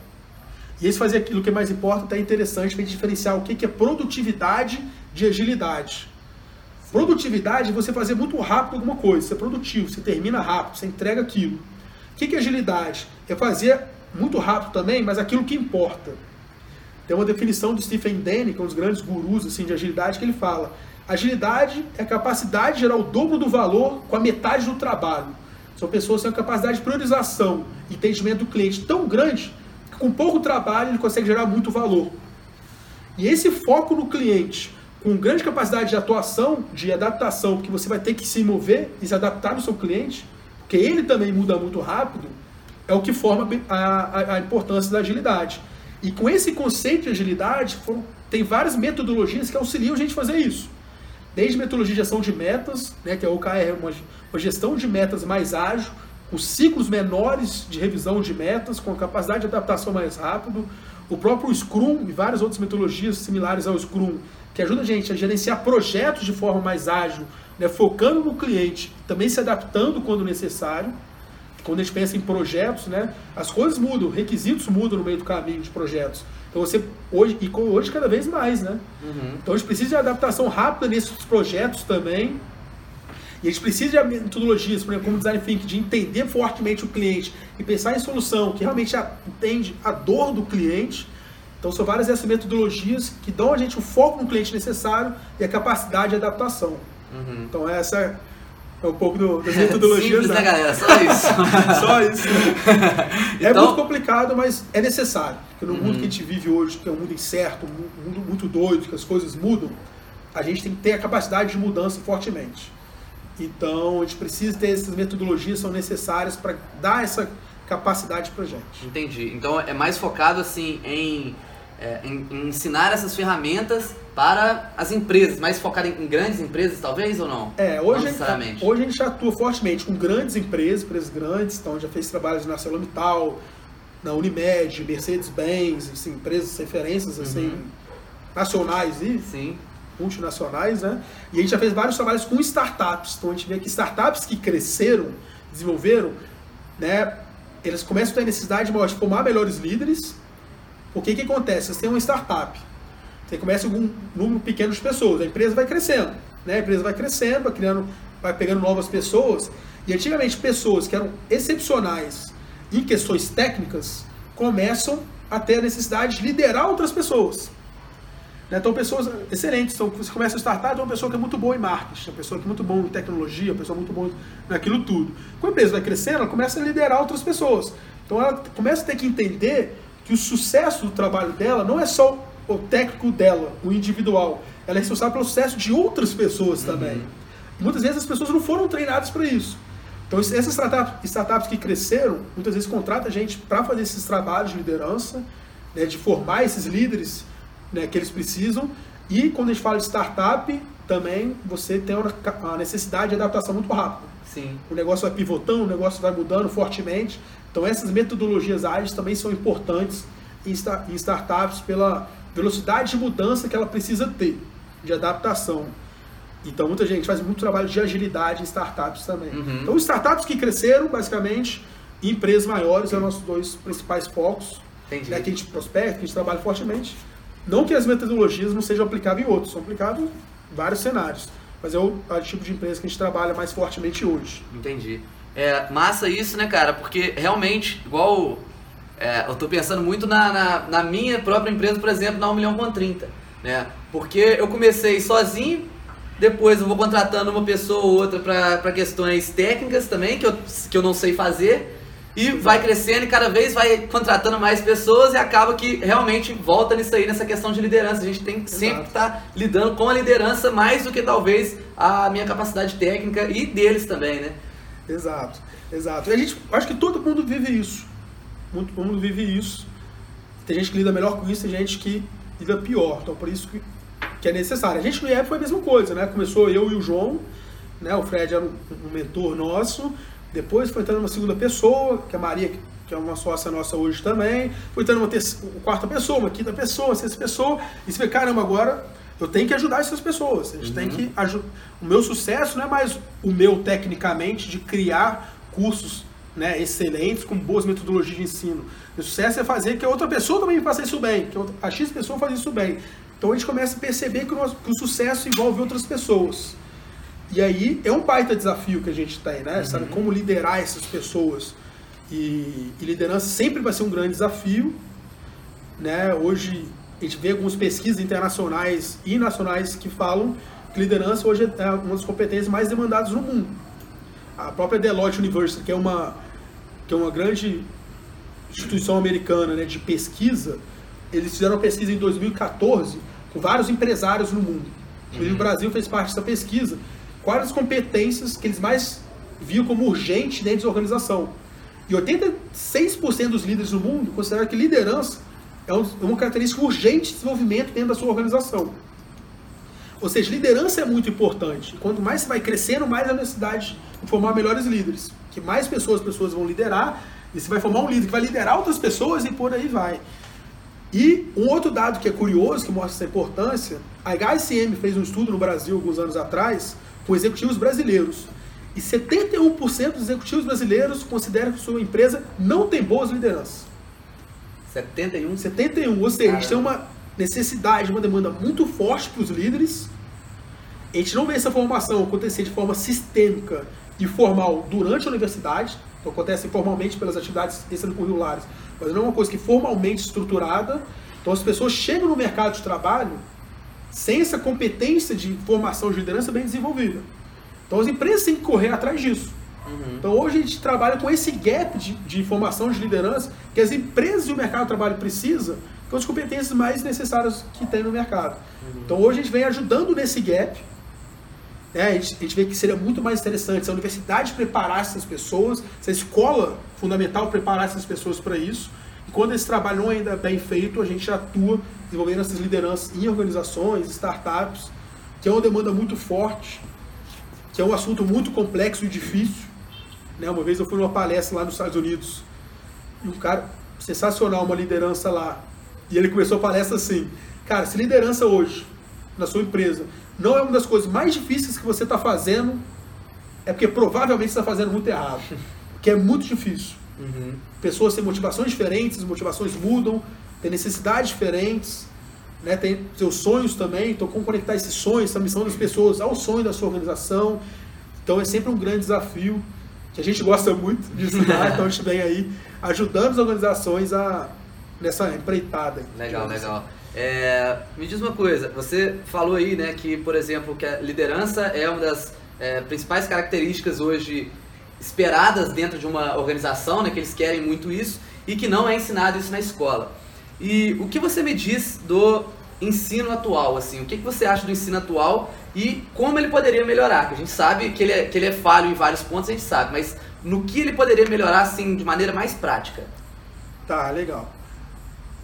Speaker 2: E esse fazer aquilo que mais importa é interessante para diferenciar o que é produtividade de agilidade. Produtividade é você fazer muito rápido alguma coisa, ser produtivo, você termina rápido, você entrega aquilo. O que é agilidade? É fazer muito rápido também, mas aquilo que importa. Tem uma definição do Stephen Denny, que é um dos grandes gurus assim, de agilidade, que ele fala: agilidade é a capacidade de gerar o dobro do valor com a metade do trabalho. São pessoas que têm uma capacidade de priorização e entendimento do cliente tão grande que com pouco trabalho ele consegue gerar muito valor. E esse foco no cliente, com grande capacidade de atuação, de adaptação, porque você vai ter que se mover e se adaptar no seu cliente, porque ele também muda muito rápido, é o que forma a, a, a importância da agilidade. E com esse conceito de agilidade, foram, tem várias metodologias que auxiliam a gente a fazer isso. Desde metodologia de ação de metas, né, que é o OKR, uma, uma gestão de metas mais ágil, com ciclos menores de revisão de metas, com capacidade de adaptação mais rápido. O próprio Scrum e várias outras metodologias similares ao Scrum, que ajuda a gente a gerenciar projetos de forma mais ágil, né, focando no cliente, também se adaptando quando necessário. Quando a gente pensa em projetos, né, as coisas mudam, requisitos mudam no meio do caminho de projetos. Então você hoje e hoje cada vez mais, né?
Speaker 1: Uhum.
Speaker 2: Então a gente precisa de adaptação rápida nesses projetos também. E a gente precisa de metodologias, por exemplo, como design thinking, de entender fortemente o cliente e pensar em solução que realmente entende a dor do cliente. Então são várias dessas metodologias que dão a gente o foco no cliente necessário e a capacidade de adaptação.
Speaker 1: Uhum.
Speaker 2: Então essa é um pouco do, das metodologias.
Speaker 1: Simples, né,
Speaker 2: né?
Speaker 1: galera? Só isso.
Speaker 2: Só isso. É
Speaker 1: Então-
Speaker 2: muito complicado, mas é necessário. Porque no
Speaker 1: Uhum.
Speaker 2: mundo que a gente vive hoje, que é um mundo incerto, um mundo muito doido, que as coisas mudam, a gente tem que ter a capacidade de mudança fortemente. Então, a gente precisa ter essas metodologias, são necessárias para dar essa capacidade para gente.
Speaker 1: Entendi. Então é mais focado assim em, é, em- em ensinar essas ferramentas para as empresas, mais focado em, em grandes empresas, talvez ou não?
Speaker 2: É,
Speaker 1: Não
Speaker 2: hoje,
Speaker 1: necessariamente.
Speaker 2: hoje a gente atua fortemente com grandes empresas, empresas grandes, então já fez trabalhos na ArcelorMittal, na Unimed, Mercedes-Benz, assim, empresas referências assim,
Speaker 1: Uhum.
Speaker 2: nacionais e
Speaker 1: Sim.
Speaker 2: multinacionais, né? E a gente já fez vários trabalhos com startups. Então a gente vê que startups que cresceram, desenvolveram, né? Eles começam a ter necessidade de formar melhores líderes. Porque o que acontece? Você tem uma startup. Você começa com um número pequeno de pessoas. A empresa vai crescendo. Né? A empresa vai crescendo, vai criando, vai pegando novas pessoas. E antigamente pessoas que eram excepcionais em questões técnicas começam a ter a necessidade de liderar outras pessoas. Né? Então, pessoas excelentes. Então, você começa a startup, é uma pessoa que é muito boa em marketing, uma pessoa que é muito boa em tecnologia, uma pessoa muito boa naquilo tudo. Quando a empresa vai crescendo, ela começa a liderar outras pessoas. Então, ela começa a ter que entender que o sucesso do trabalho dela não é só o técnico dela, o individual. Ela é responsável pelo sucesso de outras pessoas também. E muitas vezes as pessoas não foram treinadas para isso. Então, essas startups, startups que cresceram, muitas vezes contratam a gente para fazer esses trabalhos de liderança, né, de formar esses líderes né, que eles precisam. E quando a gente fala de startup, também você tem uma necessidade de adaptação muito rápida.
Speaker 1: Sim.
Speaker 2: O negócio vai pivotando, o negócio vai mudando fortemente. Então essas metodologias ágeis também são importantes em, em startups pela velocidade de mudança que ela precisa ter, de adaptação. Então muita gente faz muito trabalho de agilidade em startups também.
Speaker 1: Uhum.
Speaker 2: Então startups que cresceram, basicamente, e empresas maiores são os nossos dois principais focos
Speaker 1: Entendi.
Speaker 2: né, que a gente prospecta, que a gente trabalha fortemente. Não que as metodologias não sejam aplicáveis em outros, são aplicáveis vários cenários. Mas é o, é o tipo de empresa que a gente trabalha mais fortemente hoje.
Speaker 1: Entendi. É massa isso, né, cara? Porque realmente, igual. É, eu tô pensando muito na, na, na, minha própria empresa, por exemplo, na 1 milhão com 30. Né? Porque eu comecei sozinho, depois eu vou contratando uma pessoa ou outra para questões técnicas também, que eu, que eu não sei fazer. E vai crescendo e cada vez vai contratando mais pessoas e acaba que realmente volta nisso aí, nessa questão de liderança. A gente tem que sempre estar tá lidando com a liderança mais do que talvez a minha capacidade técnica e deles também, né?
Speaker 2: Exato, exato. E a gente, acho que todo mundo vive isso. Muito mundo vive isso. Tem gente que lida melhor com isso, tem gente que lida pior. Então por isso que, que é necessário. A gente no IEP foi a mesma coisa, né? Começou eu e o João, né? O Fred era um, um mentor nosso. Depois foi entrando uma segunda pessoa, que é a Maria, que é uma sócia nossa hoje também. Foi entrando uma, terça, uma quarta pessoa, uma quinta pessoa, uma sexta pessoa. E você vê, caramba, agora eu tenho que ajudar essas pessoas. A gente uhum. tem que O meu sucesso não é mais o meu tecnicamente de criar cursos né, excelentes com boas metodologias de ensino. O sucesso é fazer que a outra pessoa também faça isso bem, que a X pessoa faça isso bem. Então a gente começa a perceber que o, nosso, que o sucesso envolve outras pessoas. E aí é um baita desafio que a gente tem, né? Uhum. Sabe como liderar essas pessoas. E, e, liderança sempre vai ser um grande desafio. Né? Hoje a gente vê algumas pesquisas internacionais e nacionais que falam que liderança hoje é uma das competências mais demandadas no mundo. A própria Deloitte University, que é uma, que é uma grande instituição americana né, de pesquisa, eles fizeram uma pesquisa em 2014 com vários empresários no mundo. Uhum. O Brasil fez parte dessa pesquisa. Quais as competências que eles mais viam como urgente dentro da organização? E 86% dos líderes do mundo consideram que liderança é, uma característica urgente de desenvolvimento dentro da sua organização. Ou seja, liderança é muito importante. Quanto mais você vai crescendo, mais a necessidade de formar melhores líderes. Que mais pessoas, pessoas vão liderar, e você vai formar um líder que vai liderar outras pessoas e por aí vai. E um outro dado que é curioso, que mostra essa importância, a HSM fez um estudo no Brasil alguns anos atrás com executivos brasileiros. E 71% dos executivos brasileiros consideram que sua empresa não tem boas lideranças.
Speaker 1: 71?
Speaker 2: 71, ou seja, a gente tem uma necessidade, uma demanda muito forte para os líderes. A gente não vê essa formação acontecer de forma sistêmica e formal durante a universidade, então acontece formalmente pelas atividades extracurriculares, mas não é uma coisa que formalmente estruturada. Então as pessoas chegam no mercado de trabalho sem essa competência de formação de liderança bem desenvolvida. Então as empresas têm que correr atrás disso. Uhum. Então hoje a gente trabalha com esse gap de, de formação de liderança que as empresas e o mercado de trabalho precisa, com as competências mais necessárias que tem no mercado. Uhum. Então hoje a gente vem ajudando nesse gap. Né? A, gente, a gente vê que seria muito mais interessante se a universidade preparasse essas pessoas, se a escola fundamental preparasse essas pessoas para isso. E quando esse trabalho não é ainda bem feito, a gente atua desenvolvendo essas lideranças em organizações, startups, que é uma demanda muito forte, que é um assunto muito complexo e difícil. Né? Uma vez eu fui numa palestra lá nos Estados Unidos e um cara sensacional, uma liderança lá. E ele começou a palestra assim: Cara, se liderança hoje na sua empresa não é uma das coisas mais difíceis que você está fazendo, é porque provavelmente você está fazendo muito errado. Que é muito difícil. Uhum. Pessoas têm motivações diferentes, as motivações mudam, têm necessidades diferentes, né? tem seus sonhos também. Então, como conectar esses sonhos, essa missão das pessoas ao sonho da sua organização. Então, é sempre um grande desafio que a gente gosta muito de estudar, então a gente vem aí ajudando as organizações a nessa empreitada.
Speaker 1: Legal, legal. É, me diz uma coisa, você falou aí, né, que por exemplo, que a liderança é uma das é, principais características hoje esperadas dentro de uma organização, né, que eles querem muito isso e que não é ensinado isso na escola. E o que você me diz do ensino atual, assim, o que, que você acha do ensino atual e como ele poderia melhorar? Que a gente sabe que ele, é, que ele é falho em vários pontos, a gente sabe, mas no que ele poderia melhorar assim de maneira mais prática?
Speaker 2: Tá, legal.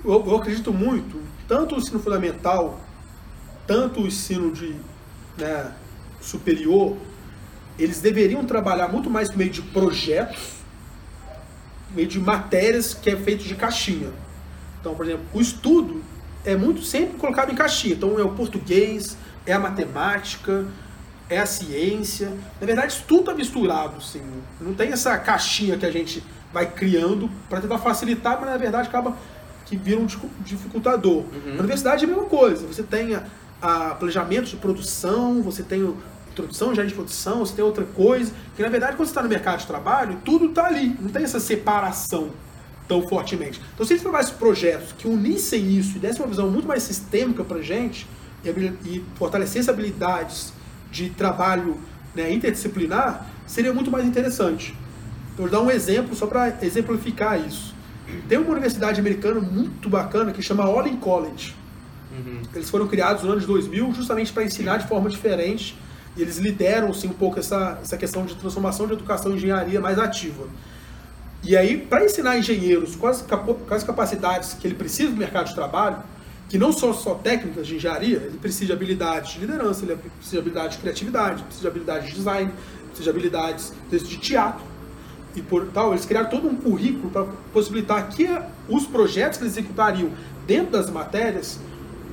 Speaker 2: Eu, eu acredito muito, tanto o ensino fundamental, tanto o ensino de né, superior, eles deveriam trabalhar muito mais por meio de projetos, meio de matérias que é feito de caixinha. Então, por exemplo, o estudo é muito sempre colocado em caixinha. Então, é o português, é a matemática, é a ciência. Na verdade, tudo está misturado, assim. Não tem essa caixinha que a gente vai criando para tentar facilitar, mas na verdade acaba que vira um dificultador. Uhum. Na universidade é a mesma coisa. Você tem a planejamento de produção, você tem o introdução, já de produção, você tem outra coisa. Que na verdade, quando você está no mercado de trabalho, tudo está ali, não tem essa separação tão fortemente. Então, se eles trabalhassem projetos que unissem isso e dessem uma visão muito mais sistêmica para a gente e, e fortalecessem habilidades de trabalho né, interdisciplinar, seria muito mais interessante. Então, vou dar um exemplo só para exemplificar isso. Tem uma universidade americana muito bacana que chama Olin College. Uhum. Eles foram criados no ano de 2000 justamente para ensinar de forma diferente e eles lideram sim, um pouco essa, essa questão de transformação de educação e engenharia mais ativa. E aí, para ensinar engenheiros quais, quais capacidades que ele precisa do mercado de trabalho, que não são só técnicas de engenharia, ele precisa de habilidades de liderança, ele precisa de habilidades de criatividade, precisa de habilidades de design, precisa de habilidades de teatro e por tal. Eles criaram todo um currículo para possibilitar que os projetos que eles executariam dentro das matérias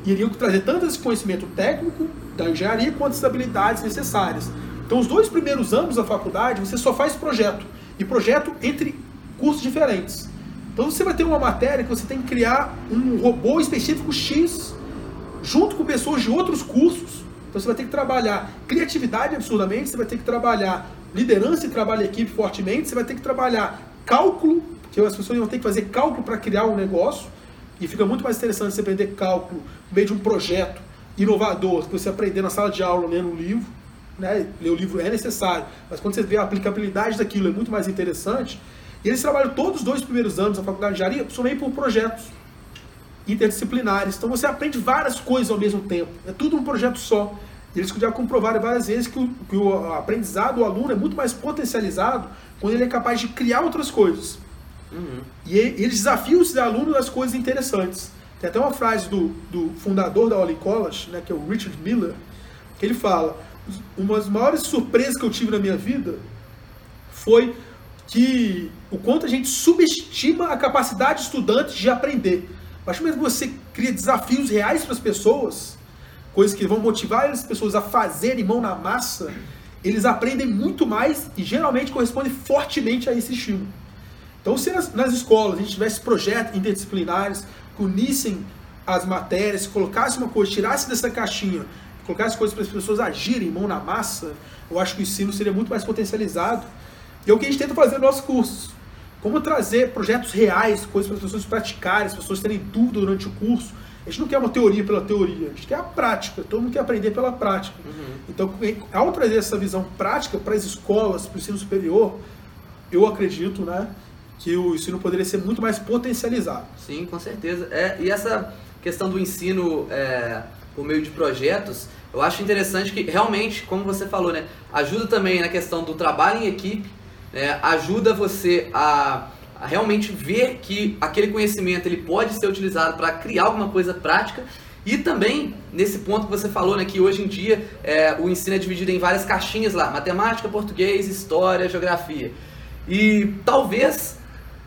Speaker 2: iriam trazer tanto esse conhecimento técnico da engenharia quanto as habilidades necessárias. Então, os dois primeiros anos da faculdade, você só faz projeto. E projeto entre cursos diferentes. Então, você vai ter uma matéria que você tem que criar um robô específico X junto com pessoas de outros cursos. Então, você vai ter que trabalhar criatividade absurdamente, você vai ter que trabalhar liderança e trabalho em equipe fortemente, você vai ter que trabalhar cálculo, porque as pessoas vão ter que fazer cálculo para criar um negócio. E fica muito mais interessante você aprender cálculo no meio de um projeto inovador, que você aprender na sala de aula, lendo um livro. Né? Ler o livro é necessário, mas quando você vê a aplicabilidade daquilo é muito mais interessante. E eles trabalham todos os dois primeiros anos da faculdade de engenharia, somente por projetos interdisciplinares. Então você aprende várias coisas ao mesmo tempo. É tudo um projeto só. Eles já comprovaram várias vezes que o, que o aprendizado do aluno é muito mais potencializado quando ele é capaz de criar outras coisas. Uhum. E eles desafiam os alunos das coisas interessantes. Tem até uma frase do, do fundador da Oli College, né, que é o Richard Miller, que ele fala: uma das maiores surpresas que eu tive na minha vida foi que o quanto a gente subestima a capacidade de estudantes de aprender. Mas mesmo que você cria desafios reais para as pessoas, coisas que vão motivar as pessoas a fazerem mão na massa, eles aprendem muito mais e geralmente correspondem fortemente a esse estímulo. Então, se nas, nas escolas a gente tivesse projetos interdisciplinares, que unissem as matérias, colocasse uma coisa, tirasse dessa caixinha, colocasse coisas para as pessoas agirem mão na massa, eu acho que o ensino seria muito mais potencializado. E é o que a gente tenta fazer nos nossos cursos. Como trazer projetos reais, coisas para as pessoas praticarem, as pessoas terem dúvida durante o curso. A gente não quer uma teoria pela teoria, a gente quer a prática, todo mundo quer aprender pela prática. Uhum. Então, ao trazer essa visão prática para as escolas, para o ensino superior, eu acredito, né, que o ensino poderia ser muito mais potencializado.
Speaker 1: Sim, com certeza. É, e essa questão do ensino é, por meio de projetos, eu acho interessante que realmente, como você falou, né, ajuda também na questão do trabalho em equipe, né, ajuda você a, realmente ver que aquele conhecimento ele pode ser utilizado para criar alguma coisa prática e também nesse ponto que você falou, né, que hoje em dia é, o ensino é dividido em várias caixinhas lá, matemática, português, história, geografia. E talvez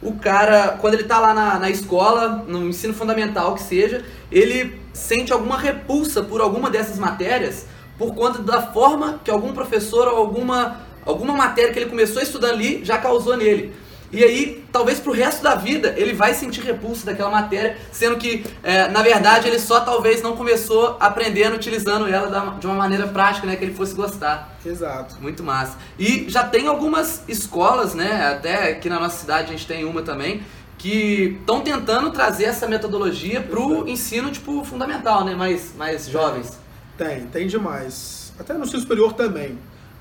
Speaker 1: o cara, quando ele está lá na, na escola, no ensino fundamental que seja, ele sente alguma repulsa por alguma dessas matérias por conta da forma que algum professor ou alguma, alguma matéria que ele começou a estudar ali já causou nele. E aí, talvez pro resto da vida, ele vai sentir repulso daquela matéria, sendo que, é, na verdade, ele só talvez não começou aprendendo, utilizando ela da, de uma maneira prática, né? Que ele fosse gostar.
Speaker 2: Exato.
Speaker 1: Muito massa. E já tem algumas escolas, né? Até aqui na nossa cidade a gente tem uma também, que estão tentando trazer essa metodologia pro ensino, tipo, fundamental, né? Mais, mais jovens.
Speaker 2: Tem, tem demais. Até no ensino superior também.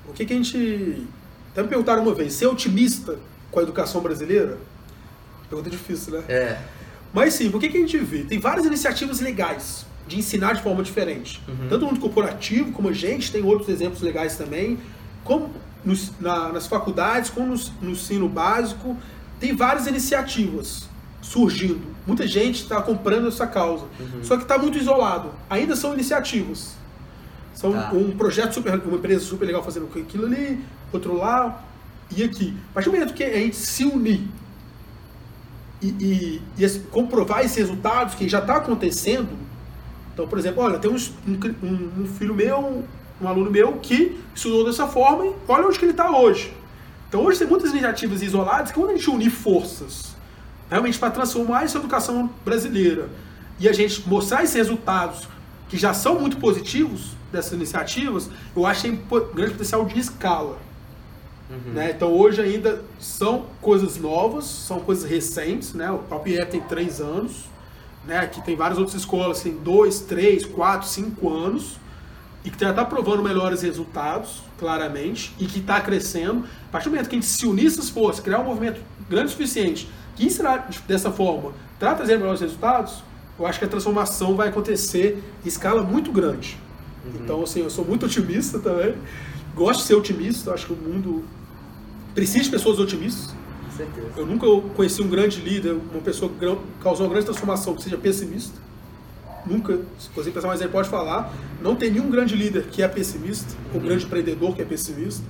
Speaker 2: O que, que a gente... Até me perguntaram uma vez, ser otimista com a educação brasileira? Pergunta difícil, né?
Speaker 1: É.
Speaker 2: Mas sim, o que, que a gente vê? Tem várias iniciativas legais de ensinar de forma diferente. Uhum. Tanto no mundo corporativo, como a gente, tem outros exemplos legais também. Como nos, na, nas faculdades, como no, no ensino básico, tem várias iniciativas surgindo. Muita gente está comprando essa causa. Uhum. Só que está muito isolado. Ainda são iniciativas. São tá. um projeto super, uma empresa super legal fazendo aquilo ali, outro lá, e aqui. A partir do momento que a gente se unir e, e, e comprovar esses resultados que já está acontecendo, então, por exemplo, olha, tem um, um, um, filho meu, um aluno meu que estudou dessa forma e olha onde que ele está hoje. Então, hoje tem muitas iniciativas isoladas que quando a gente unir forças realmente para transformar essa educação brasileira e a gente mostrar esses resultados que já são muito positivos dessas iniciativas, eu acho que tem grande potencial de escala. Uhum. Né? Então hoje ainda são coisas novas, são coisas recentes, né? O próprio IEP tem três anos, né? Aqui tem várias outras escolas que têm dois, três, quatro, cinco anos e que já está provando melhores resultados, claramente, e que está crescendo. A partir do momento que a gente se unir essas forças, criar um movimento grande o suficiente, que ensinar dessa forma, para trazer melhores resultados, eu acho que a transformação vai acontecer em escala muito grande. Uhum. Então, assim, eu sou muito otimista também. Gosto de ser otimista, acho que o mundo precisa de pessoas otimistas.
Speaker 1: Com certeza.
Speaker 2: Eu nunca conheci um grande líder, uma pessoa que causou uma grande transformação que seja pessimista nunca, se você pensar mais aí, pode falar, não tem nenhum grande líder que é pessimista, ou um grande empreendedor que é pessimista.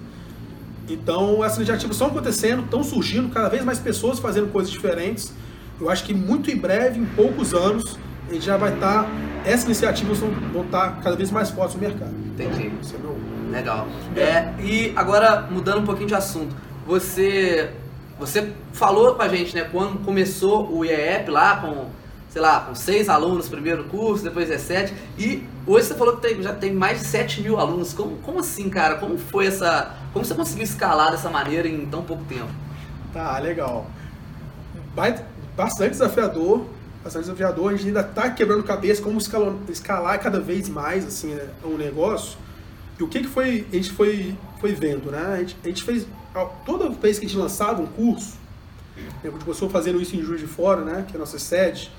Speaker 2: Então, essas iniciativas estão acontecendo, estão surgindo cada vez mais pessoas fazendo coisas diferentes. Eu acho que muito em breve, em poucos anos, gente já vai estar. Tá, essas iniciativas vão, estar tá cada vez mais fortes no mercado.
Speaker 1: Entendi. Isso é meu... Legal. É, e agora, mudando um pouquinho de assunto, você, você falou com a gente, né, quando começou o IEP lá com sei lá, com seis alunos primeiro curso, depois 17. E hoje você falou que tem, já tem mais de 7 mil alunos. Como, como assim, cara? Como foi essa. Como você conseguiu escalar dessa maneira em tão pouco tempo?
Speaker 2: Tá, legal. Bastante desafiador. Bastante desafiador. A gente ainda está quebrando cabeça como escalar, cada vez mais assim, né, o negócio. E o que, que foi, a gente foi, foi vendo, né? A gente, a gente fez. Toda vez que a gente lançava um curso, a gente começou fazendo isso em Juiz de Fora, né? Que é a nossa sede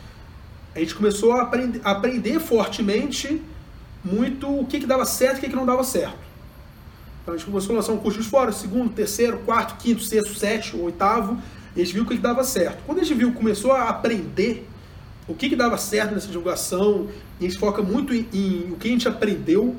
Speaker 2: a gente começou a aprender, aprender fortemente muito o que, que dava certo e o que, que não dava certo. Então a gente começou a lançar um curso de fora, segundo, terceiro, quarto, quinto, sexto, sétimo, oitavo, e a gente viu o que, que dava certo. Quando a gente viu, começou a aprender o que, que dava certo nessa divulgação, a gente foca muito em, em o que a gente aprendeu,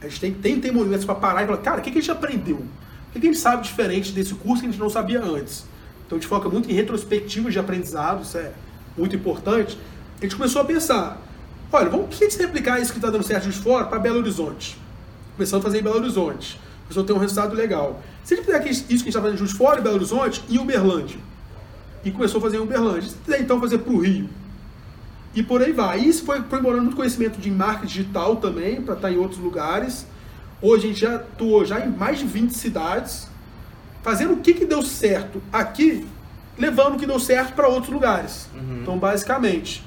Speaker 2: a gente tem, tem, tem para parar e falar, cara, o que, que a gente aprendeu? O que, que a gente sabe diferente desse curso que a gente não sabia antes? Então a gente foca muito em retrospectivas de aprendizado, isso é muito importante, a gente começou a pensar, olha, vamos que a gente replicar isso que está dando certo de fora para Belo Horizonte? Começamos a fazer em Belo Horizonte. Começou a ter um resultado legal. Se a gente fizer isso que a gente está fazendo de fora em Belo Horizonte, em Uberlândia. E começou a fazer em Uberlândia. Se quiser então fazer para o Rio. E por aí vai. E isso foi aprimorando muito conhecimento de marca digital também, para estar tá em outros lugares. Hoje a gente já atuou já em mais de 20 cidades, fazendo o que, que deu certo aqui, levando o que deu certo para outros lugares. Uhum. Então, basicamente,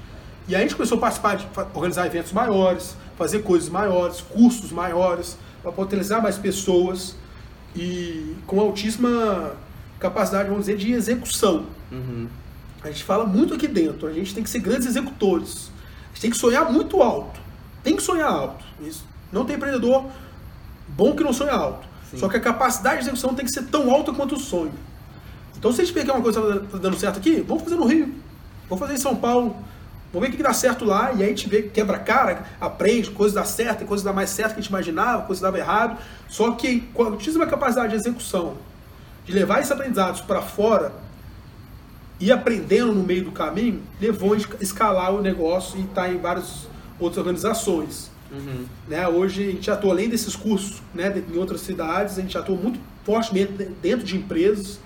Speaker 2: e aí a gente começou a participar de organizar eventos maiores, fazer coisas maiores, cursos maiores, para potencializar mais pessoas e com altíssima capacidade, vamos dizer, de execução. Uhum. A gente fala muito aqui dentro, a gente tem que ser grandes executores. A gente tem que sonhar muito alto. Tem que sonhar alto. Isso. Não tem empreendedor bom que não sonha alto. Sim. Só que a capacidade de execução tem que ser tão alta quanto o sonho. Então, se a gente pegar uma coisa que está dando certo aqui, vamos fazer no Rio. Vamos fazer em São Paulo. Vamos ver o que dá certo lá, e aí a gente vê, quebra cara, aprende, coisas dá certo, coisas dá mais certo que a gente imaginava, coisas dava errado. Só que quando tinha uma capacidade de execução, de levar esses aprendizados para fora e aprendendo no meio do caminho, levou a escalar o negócio e estar tá em várias outras organizações. Uhum. Né? Hoje a gente atua além desses cursos né, em outras cidades, a gente atua muito fortemente dentro de empresas.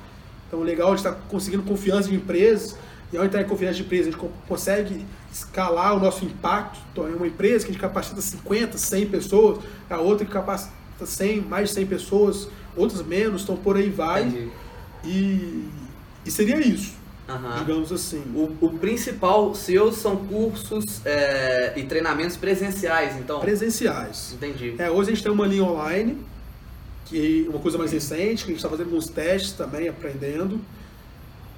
Speaker 2: Então, legal, a gente está conseguindo confiança de empresas e ao entrar em confiança de empresa, a gente consegue escalar o nosso impacto. Então, é uma empresa que a gente capacita 50, 100 pessoas, a outra que capacita 100, mais de 100 pessoas, outras menos, então por aí vai. E, e seria isso. Uhum. Digamos assim.
Speaker 1: O, o, principal seu são cursos é, e treinamentos presenciais, então?
Speaker 2: Presenciais.
Speaker 1: Entendi.
Speaker 2: É, hoje a gente tem uma linha online, que é uma coisa mais recente, que a gente está fazendo alguns testes também, aprendendo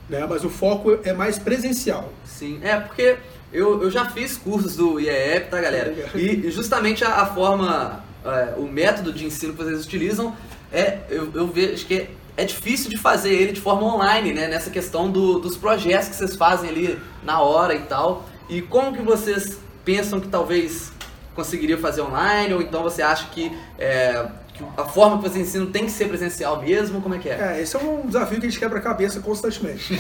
Speaker 2: né? Mas o foco é mais presencial.
Speaker 1: Sim, é porque eu, eu já fiz cursos do IEP, tá galera? E justamente a, a forma, é, o método de ensino que vocês utilizam, é, eu, eu vejo que é, é difícil de fazer ele de forma online, né? Nessa questão do, dos projetos que vocês fazem ali na hora e tal. E como que vocês pensam que talvez conseguiriam fazer online? Ou então você acha que é, a forma que você ensina tem que ser presencial mesmo? Como é que
Speaker 2: é? É, esse é um desafio que a gente quebra a cabeça constantemente.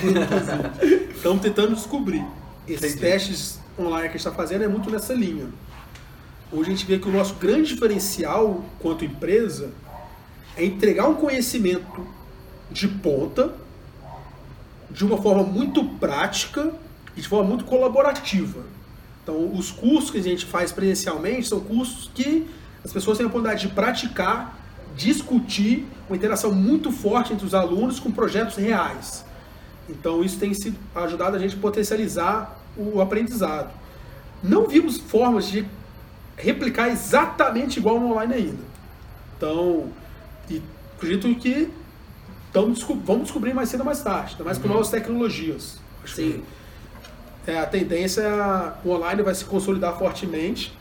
Speaker 2: Estamos tentando descobrir. Esses Entendi. testes online que a gente está fazendo é muito nessa linha. Hoje a gente vê que o nosso grande diferencial quanto empresa é entregar um conhecimento de ponta, de uma forma muito prática e de forma muito colaborativa. Então, os cursos que a gente faz presencialmente são cursos que as pessoas têm a oportunidade de praticar, discutir, uma interação muito forte entre os alunos com projetos reais. Então, isso tem sido ajudado a gente a potencializar o aprendizado. Não vimos formas de replicar exatamente igual no online ainda. Então, acredito que estamos, vamos descobrir mais cedo ou mais tarde, ainda mais com uhum. novas tecnologias.
Speaker 1: Acho Sim.
Speaker 2: Que, é, a tendência é o online vai se consolidar fortemente.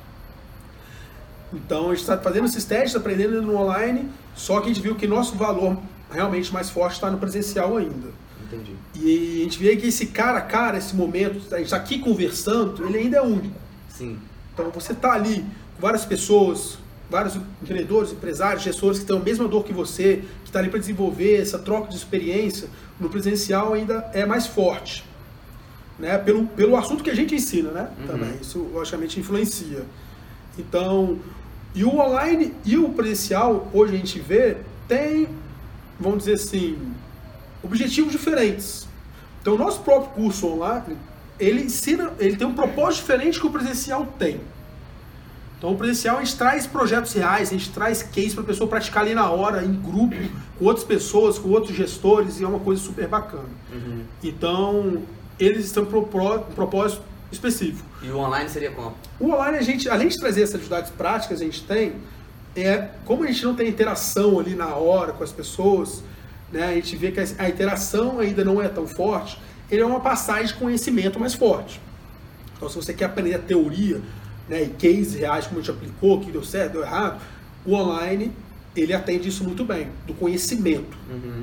Speaker 2: Então a gente está fazendo esses testes, aprendendo no online, só que a gente viu que nosso valor realmente mais forte está no presencial ainda.
Speaker 1: Entendi.
Speaker 2: E a gente vê que esse cara a cara, esse momento, a gente está aqui conversando, ele ainda é único.
Speaker 1: Sim.
Speaker 2: Então você está ali com várias pessoas, vários empreendedores, empresários, gestores que têm a mesma dor que você, que está ali para desenvolver essa troca de experiência, no presencial ainda é mais forte. Né? Pelo, pelo assunto que a gente ensina, né? Uhum. Também. Isso logicamente influencia. Então, e o online e o presencial, hoje a gente vê, tem, vamos dizer assim, objetivos diferentes. Então, o nosso próprio curso online, ele ensina, ele tem um propósito diferente que o presencial tem. Então, o presencial a gente traz projetos reais, a gente traz case para a pessoa praticar ali na hora, em grupo, com outras pessoas, com outros gestores, e é uma coisa super bacana.
Speaker 1: Uhum.
Speaker 2: Então, eles estão com um propósito específico.
Speaker 1: E o online seria como?
Speaker 2: O online, a gente, além de trazer essas atividades práticas, a gente tem, é, como a gente não tem interação ali na hora com as pessoas, né, a gente vê que a interação ainda não é tão forte, ele é uma passagem de conhecimento mais forte. Então, se você quer aprender a teoria, né, e cases reais, como a gente aplicou, que deu certo, deu errado, o online, ele atende isso muito bem, do conhecimento.
Speaker 1: Uhum.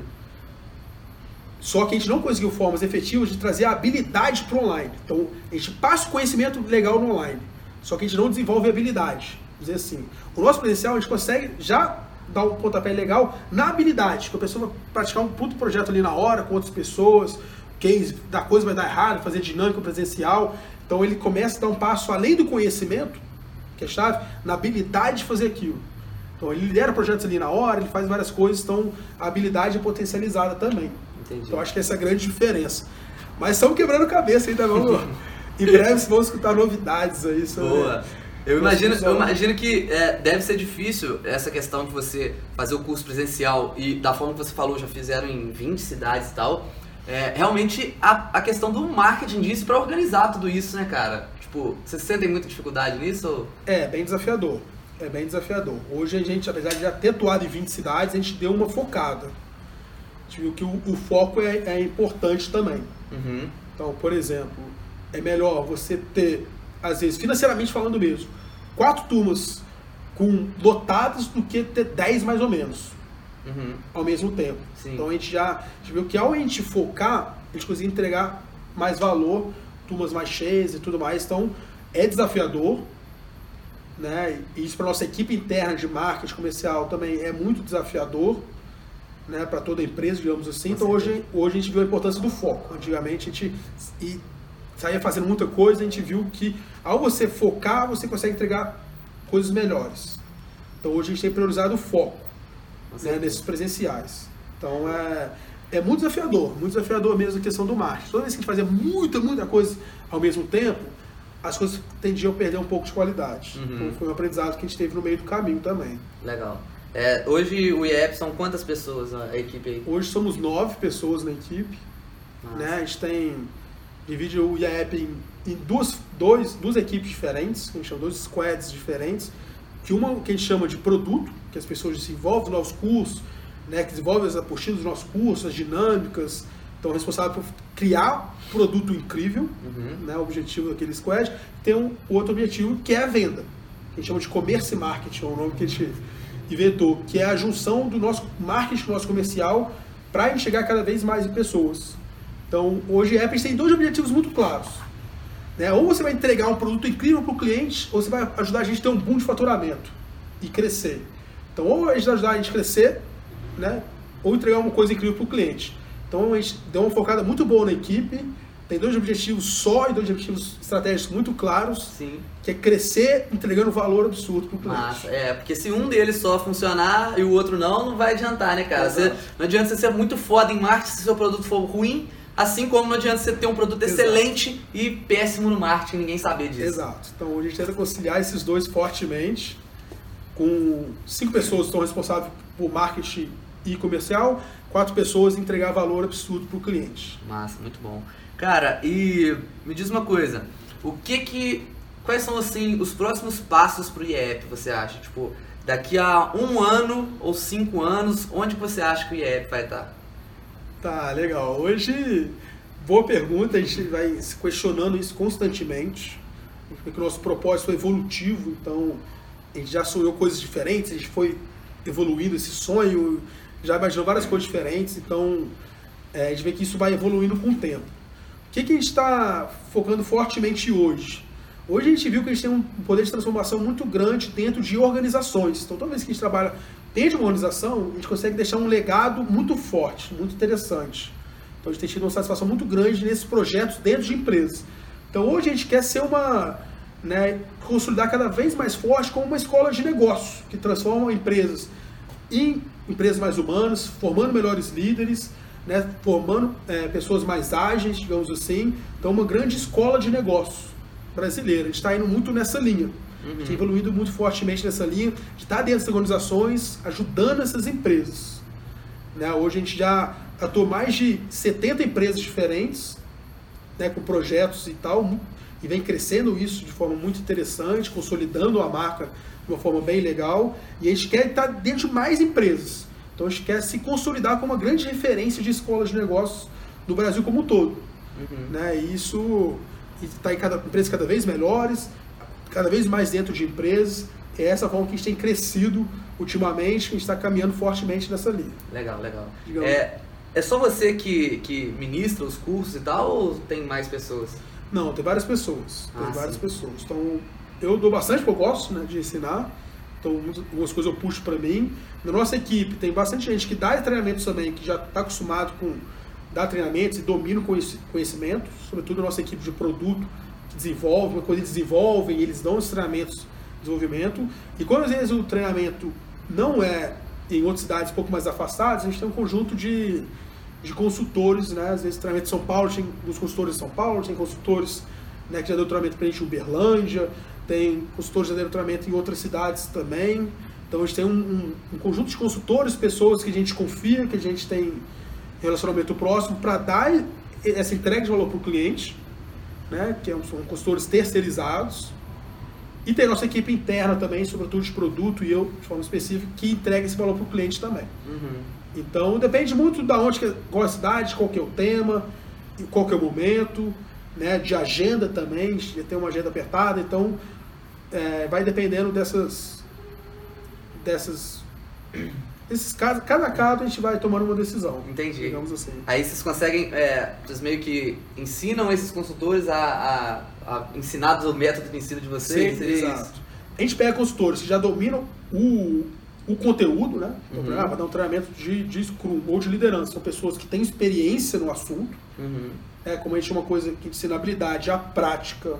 Speaker 2: Só que a gente não conseguiu formas efetivas de trazer a habilidade para o online. Então, a gente passa o conhecimento legal no online, só que a gente não desenvolve habilidade. Dizer assim. O nosso presencial, a gente consegue já dar um pontapé legal na habilidade, que a pessoa vai praticar um puto projeto ali na hora, com outras pessoas, case, da coisa vai dar errado, fazer dinâmica presencial. Então ele começa a dar um passo além do conhecimento, que é chave, na habilidade de fazer aquilo. Então ele lidera projetos ali na hora, ele faz várias coisas, então a habilidade é potencializada também.
Speaker 1: Entendi.
Speaker 2: Então acho que essa é a grande diferença. Mas estamos quebrando cabeça ainda, vamos. em breve vamos escutar novidades aí sobre.
Speaker 1: Boa. Eu imagino, eu imagino que é, deve ser difícil essa questão de você fazer o curso presencial e da forma que você falou, já fizeram em 20 cidades e tal. É, realmente a, a questão do marketing disso para organizar tudo isso, né, cara? Tipo, vocês sentem muita dificuldade nisso? Ou...
Speaker 2: É, bem desafiador. É bem desafiador. Hoje a gente, apesar de já ter atuado em 20 cidades, a gente deu uma focada. A gente viu que o, o foco é, é, importante também.
Speaker 1: Uhum.
Speaker 2: Então, por exemplo, é melhor você ter, às vezes, financeiramente falando mesmo, quatro turmas com lotadas do que ter 10 mais ou menos
Speaker 1: uhum.
Speaker 2: ao mesmo tempo.
Speaker 1: Sim.
Speaker 2: Então a gente já a gente viu que ao a gente focar, a gente consegue entregar mais valor, turmas mais cheias e tudo mais. Então é desafiador, né? E isso para nossa equipe interna de marketing comercial também é muito desafiador, né? Para toda a empresa, digamos assim. então hoje, hoje a gente viu a importância do foco. Antigamente a gente e saía fazendo muita coisa, a gente viu que ao você focar, você consegue entregar coisas melhores. Então hoje a gente tem priorizado o foco né, nesses presenciais. Então é, é muito desafiador, muito desafiador mesmo a questão do marketing. Toda vez que a gente fazia muita, muita coisa ao mesmo tempo, as coisas tendiam a perder um pouco de qualidade.
Speaker 1: Uhum.
Speaker 2: Então foi um aprendizado que a gente teve no meio do caminho também.
Speaker 1: Legal. É, hoje o IEP são quantas pessoas a equipe aí?
Speaker 2: Hoje somos nove pessoas na equipe. Né? A gente tem. Divide o IEP em, em duas, dois, duas equipes diferentes, que a gente chama dois squads diferentes. Que uma que a gente chama de produto, que as pessoas desenvolvem os nossos cursos, né, que desenvolvem as apostilas dos nossos cursos, as dinâmicas, estão responsáveis por criar produto incrível,
Speaker 1: uhum.
Speaker 2: né, o objetivo daquele squad. Tem um outro objetivo que é a venda, que a gente chama de comércio e marketing, é o nome que a gente inventou, que é a junção do nosso marketing, do nosso comercial, para chegar cada vez mais em pessoas. Então, hoje a Apple tem dois objetivos muito claros. Né? Ou você vai entregar um produto incrível para o cliente, ou você vai ajudar a gente a ter um boom de faturamento e crescer. Então, ou a gente ajudar a gente a crescer, né? ou entregar uma coisa incrível para o cliente. Então, a gente deu uma focada muito boa na equipe, tem dois objetivos só e dois objetivos estratégicos muito claros,
Speaker 1: Sim.
Speaker 2: que é crescer entregando valor absurdo para o cliente.
Speaker 1: Massa. É, porque se um deles só funcionar e o outro não, não vai adiantar, né, cara? Você, não adianta você ser muito foda em marketing se seu produto for ruim, Assim como não adianta você ter um produto
Speaker 2: Exato.
Speaker 1: excelente e péssimo no marketing, ninguém saber disso.
Speaker 2: Exato. Então a gente tenta conciliar esses dois fortemente, com cinco pessoas que estão responsáveis por marketing e comercial, quatro pessoas entregar valor absurdo para o cliente.
Speaker 1: Massa, muito bom. Cara, e me diz uma coisa, o que que, quais são assim os próximos passos pro IEP, você acha? Tipo, daqui a um ano ou cinco anos, onde você acha que o IEP vai estar?
Speaker 2: Tá, legal. Hoje, boa pergunta, a gente vai se questionando isso constantemente, porque o nosso propósito é evolutivo, então gente já sonhou coisas diferentes, a gente foi evoluindo esse sonho, já imaginou várias coisas diferentes, então é, a gente vê que isso vai evoluindo com o tempo. O que, que a gente está focando fortemente hoje? Hoje a gente viu que a gente tem um poder de transformação muito grande dentro de organizações. Então, toda vez que a gente trabalha dentro de uma organização, a gente consegue deixar um legado muito forte, muito interessante. Então, a gente tem tido uma satisfação muito grande nesses projetos dentro de empresas. Então, hoje a gente quer ser uma, né, consolidar cada vez mais forte como uma escola de negócio, que transforma empresas em empresas mais humanas, formando melhores líderes, né, formando é, pessoas mais ágeis, digamos assim. Então, uma grande escola de negócio brasileira. A gente está indo muito nessa linha. A gente tem evoluído muito fortemente nessa linha de estar dentro das organizações, ajudando essas empresas. Né, hoje a gente já atuou mais de 70 empresas diferentes, né, com projetos e tal, e vem crescendo isso de forma muito interessante, consolidando a marca de uma forma bem legal. E a gente quer estar dentro de mais empresas. Então a gente quer se consolidar como uma grande referência de escolas de negócios do Brasil como um todo.
Speaker 1: Uhum.
Speaker 2: Né? E isso está em cada empresas cada vez melhores, cada vez mais dentro de empresas. É essa forma que a gente tem crescido ultimamente, que a gente está caminhando fortemente nessa linha.
Speaker 1: Legal, legal.
Speaker 2: Digamos.
Speaker 1: É, é só você que, que ministra os cursos e tal, ou tem mais pessoas?
Speaker 2: Não, tem várias pessoas. Tem
Speaker 1: Ah,
Speaker 2: várias
Speaker 1: sim.
Speaker 2: pessoas. Então, eu dou bastante porque eu gosto né, de ensinar. Então, algumas coisas eu puxo para mim. Na nossa equipe, tem bastante gente que dá treinamentos também, que já está acostumado com dar treinamentos e domina o conheci- conhecimento, sobretudo a nossa equipe de produto, que desenvolve, quando eles desenvolvem, eles dão os treinamentos de desenvolvimento. E quando às vezes o treinamento não é em outras cidades um pouco mais afastadas, a gente tem um conjunto de, de consultores, né? Às vezes treinamento em São Paulo, tem consultores de São Paulo, tem consultores né, que já deu treinamento para a gente em Uberlândia, tem consultores que já deram treinamento em outras cidades também. Então a gente tem um, um- um conjunto de consultores, pessoas que a gente confia, que a gente tem relacionamento próximo para dar essa entrega de valor para o cliente, né, que são consultores terceirizados. E tem nossa equipe interna também, sobretudo de produto e eu, de forma específica, que entrega esse valor para o cliente também.
Speaker 1: Uhum.
Speaker 2: Então depende muito da onde que, qual a cidade, qual que é o tema, qual que é o momento, né, de agenda também, gente tem uma agenda apertada, então é, vai dependendo dessas dessas esses casos, cada caso a gente vai tomando uma decisão.
Speaker 1: Entendi.
Speaker 2: Digamos assim.
Speaker 1: Aí vocês conseguem, é, vocês meio que ensinam esses consultores a, a, a ensinar o método de ensino de vocês?
Speaker 2: Sim,
Speaker 1: seria
Speaker 2: exato. A gente pega consultores que já dominam o, o conteúdo, né? Então,
Speaker 1: Uhum.
Speaker 2: ah, vai dar um treinamento de, de Scrum ou de liderança. São pessoas que têm experiência no assunto.
Speaker 1: Uhum.
Speaker 2: É, como a gente chama uma coisa que ensina habilidade, a prática.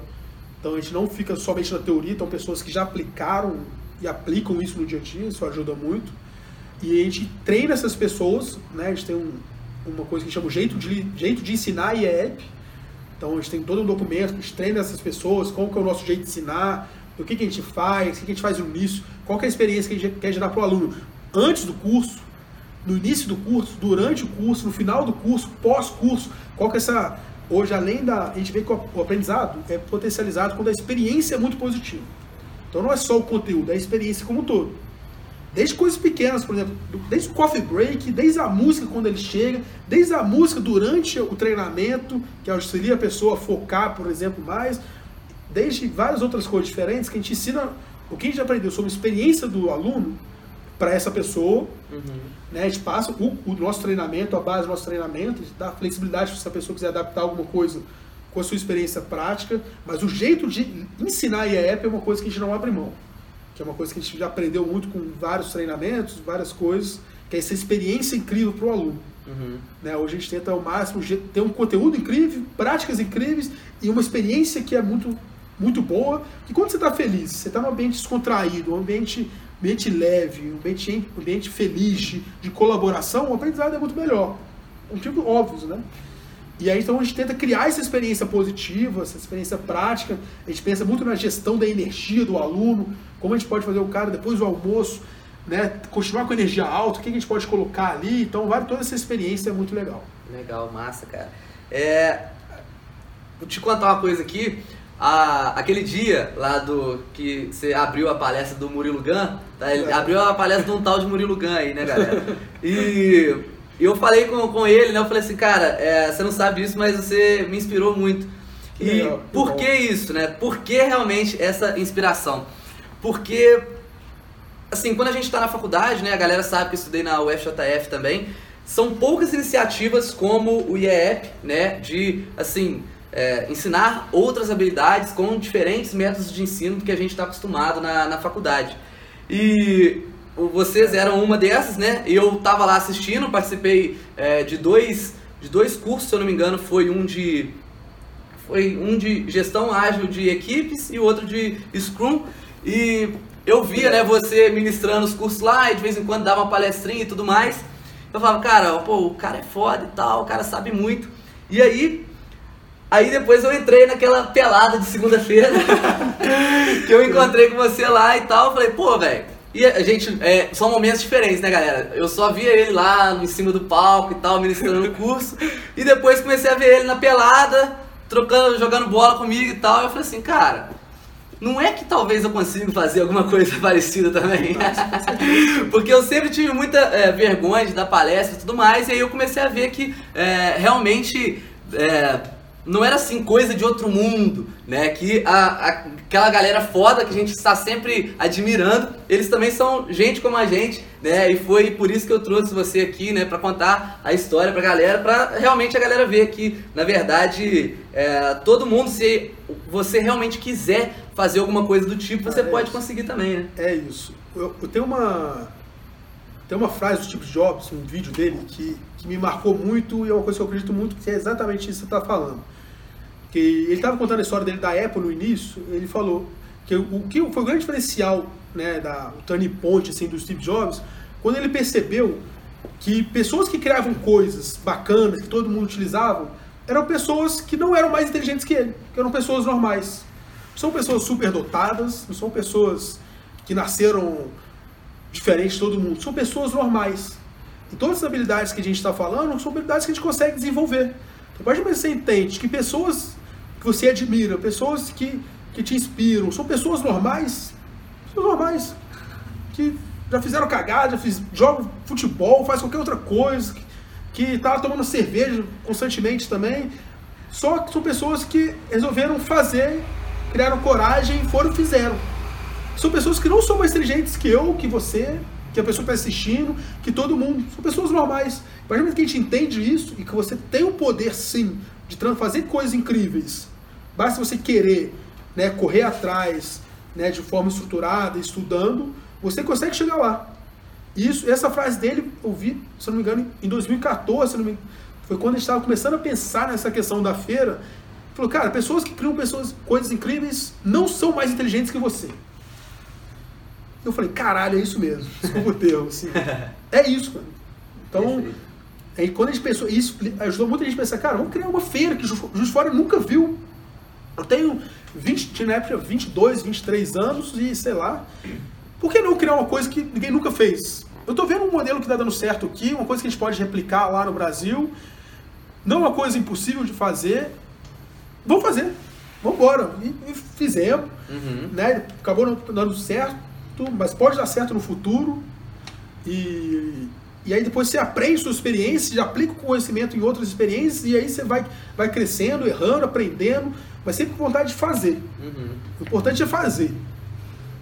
Speaker 2: Então a gente não fica somente na teoria, então pessoas que já aplicaram e aplicam isso no dia a dia, isso ajuda muito. E a gente treina essas pessoas, né? A gente tem um- uma coisa que a gente chama o jeito de, jeito de ensinar IEP. Então a gente tem todo um documento a gente treina essas pessoas, qual que é o nosso jeito de ensinar, o que, que a gente faz, o que, que a gente faz no início, qual que é a experiência que a gente quer gerar para o aluno antes do curso, no início do curso, durante o curso, no final do curso, pós-curso, qual que é essa. Hoje, além da. A gente vê que o aprendizado é potencializado quando a experiência é muito positiva. Então não é só o conteúdo, é a experiência como um todo. Desde coisas pequenas, por exemplo, desde o coffee break, desde a música quando ele chega, desde a música durante o treinamento, que auxilia a pessoa a focar, por exemplo, mais, desde várias outras coisas diferentes que a gente ensina o que a gente aprendeu sobre a experiência do aluno para essa pessoa,
Speaker 1: Uhum.
Speaker 2: né? A gente passa o, o nosso treinamento, a base do nosso treinamento, a gente dá flexibilidade se a pessoa quiser adaptar alguma coisa com a sua experiência prática, mas o jeito de ensinar IEP é uma coisa que a gente não abre mão, que é uma coisa que a gente já aprendeu muito com vários treinamentos, várias coisas, que é essa experiência incrível para o aluno.
Speaker 1: Uhum.
Speaker 2: Né? Hoje a gente tenta ao máximo ter um conteúdo incrível, práticas incríveis e uma experiência que é muito, muito boa. E quando você está feliz, você está num ambiente descontraído, um ambiente, ambiente leve, um ambiente, um ambiente feliz, de, de colaboração, o aprendizado é muito melhor. Um tipo óbvio, né? E aí então a gente tenta criar essa experiência positiva, essa experiência prática. A gente pensa muito na gestão da energia do aluno, como a gente pode fazer o cara depois do almoço, né, continuar com energia alta, o que a gente pode colocar ali. Então, vale toda essa experiência é muito legal.
Speaker 1: Legal, massa, cara. É, vou te contar uma coisa aqui. A, aquele dia lá do que você abriu a palestra do Murilo Gun, tá? ele é. abriu a palestra de um tal de Murilo Gun aí, né, galera? E eu falei com, com ele, né? Eu falei assim, cara, é, você não sabe disso, mas você me inspirou muito. Que e legal, por que, que isso, né? Por que realmente essa inspiração? Porque, assim, quando a gente está na faculdade, né? A galera sabe que eu estudei na UFJF também. São poucas iniciativas como o IEP, né? De, assim, é, ensinar outras habilidades com diferentes métodos de ensino do que a gente está acostumado na, na faculdade. E vocês eram uma dessas, né? Eu estava lá assistindo, participei é, de dois de dois cursos, se eu não me engano, foi um de foi um de gestão ágil de equipes e outro de Scrum. E eu via, né, você ministrando os cursos lá e de vez em quando dava uma palestrinha e tudo mais. Eu falava, cara, pô, o cara é foda e tal, o cara sabe muito. E aí Aí depois eu entrei naquela pelada de segunda-feira, que eu encontrei com você lá e tal. Falei, pô, velho. E a gente, é, são momentos diferentes, né, galera? Eu só via ele lá em cima do palco e tal, ministrando o curso. E depois comecei a ver ele na pelada, trocando, jogando bola comigo e tal. Eu falei assim, cara, não é que talvez eu consiga fazer alguma coisa parecida também. Porque eu sempre tive muita é, vergonha de dar palestra e tudo mais. E aí eu comecei a ver que é, realmente. É, não era assim coisa de outro mundo, né? Que a, a, aquela galera foda que a gente está sempre admirando, eles também são gente como a gente, né? E foi por isso que eu trouxe você aqui, né? Para contar a história para a galera, para realmente a galera ver que, na verdade, é, todo mundo, se você realmente quiser fazer alguma coisa do tipo, você é pode isso. conseguir também, né?
Speaker 2: É isso. Eu, eu tenho uma tem uma frase do Steve Jobs, um vídeo dele, que, que me marcou muito e é uma coisa que eu acredito muito que é exatamente isso que você está falando que ele estava contando a história dele da Apple no início, ele falou que o que foi o grande diferencial, né, da, o turning assim, do Steve Jobs, quando ele percebeu que pessoas que criavam coisas bacanas, que todo mundo utilizava, eram pessoas que não eram mais inteligentes que ele, que eram pessoas normais. Não são pessoas superdotadas, não são pessoas que nasceram diferentes de todo mundo, são pessoas normais. E todas as habilidades que a gente está falando são habilidades que a gente consegue desenvolver. Então, a partir do momento que você entende que pessoas que você admira, pessoas que, que te inspiram, são pessoas normais, pessoas normais, que já fizeram cagada, já fiz, jogam futebol, faz qualquer outra coisa, que, que tá tomando cerveja constantemente também. Só que são pessoas que resolveram fazer, criaram coragem e foram e fizeram. São pessoas que não são mais inteligentes que eu, que você, que a pessoa está assistindo, que todo mundo. São pessoas normais. A partir do momento que a gente entende isso e que você tem o poder, sim, de fazer coisas incríveis Basta você querer né, correr atrás né, de forma estruturada, estudando, você consegue chegar lá. Isso, essa frase dele eu vi, se não me engano, em 2014, me, foi quando a gente estava começando a pensar nessa questão da feira. Falou, cara, pessoas que criam pessoas, coisas incríveis não são mais inteligentes que você. Eu falei, caralho, é isso mesmo. Desculpa o termo, assim. É isso, mano. Então, aí quando a gente pensou, isso ajudou muita gente a pensar, cara, vamos criar uma feira que o Juiz Fora nunca viu. Eu tenho 20, tinha na época 22, 23 anos e sei lá. Por que não criar uma coisa que ninguém nunca fez? Eu estou vendo um modelo que está dando certo aqui, uma coisa que a gente pode replicar lá no Brasil. Não uma coisa impossível de fazer. Vamos fazer. Vamos embora. E, e fizemos. Uhum. Né? Acabou não dando certo, mas pode dar certo no futuro. E, e aí depois você aprende sua experiência, já aplica o conhecimento em outras experiências, e aí você vai, vai crescendo, errando, aprendendo mas sempre com vontade de fazer. Uhum. O importante é fazer.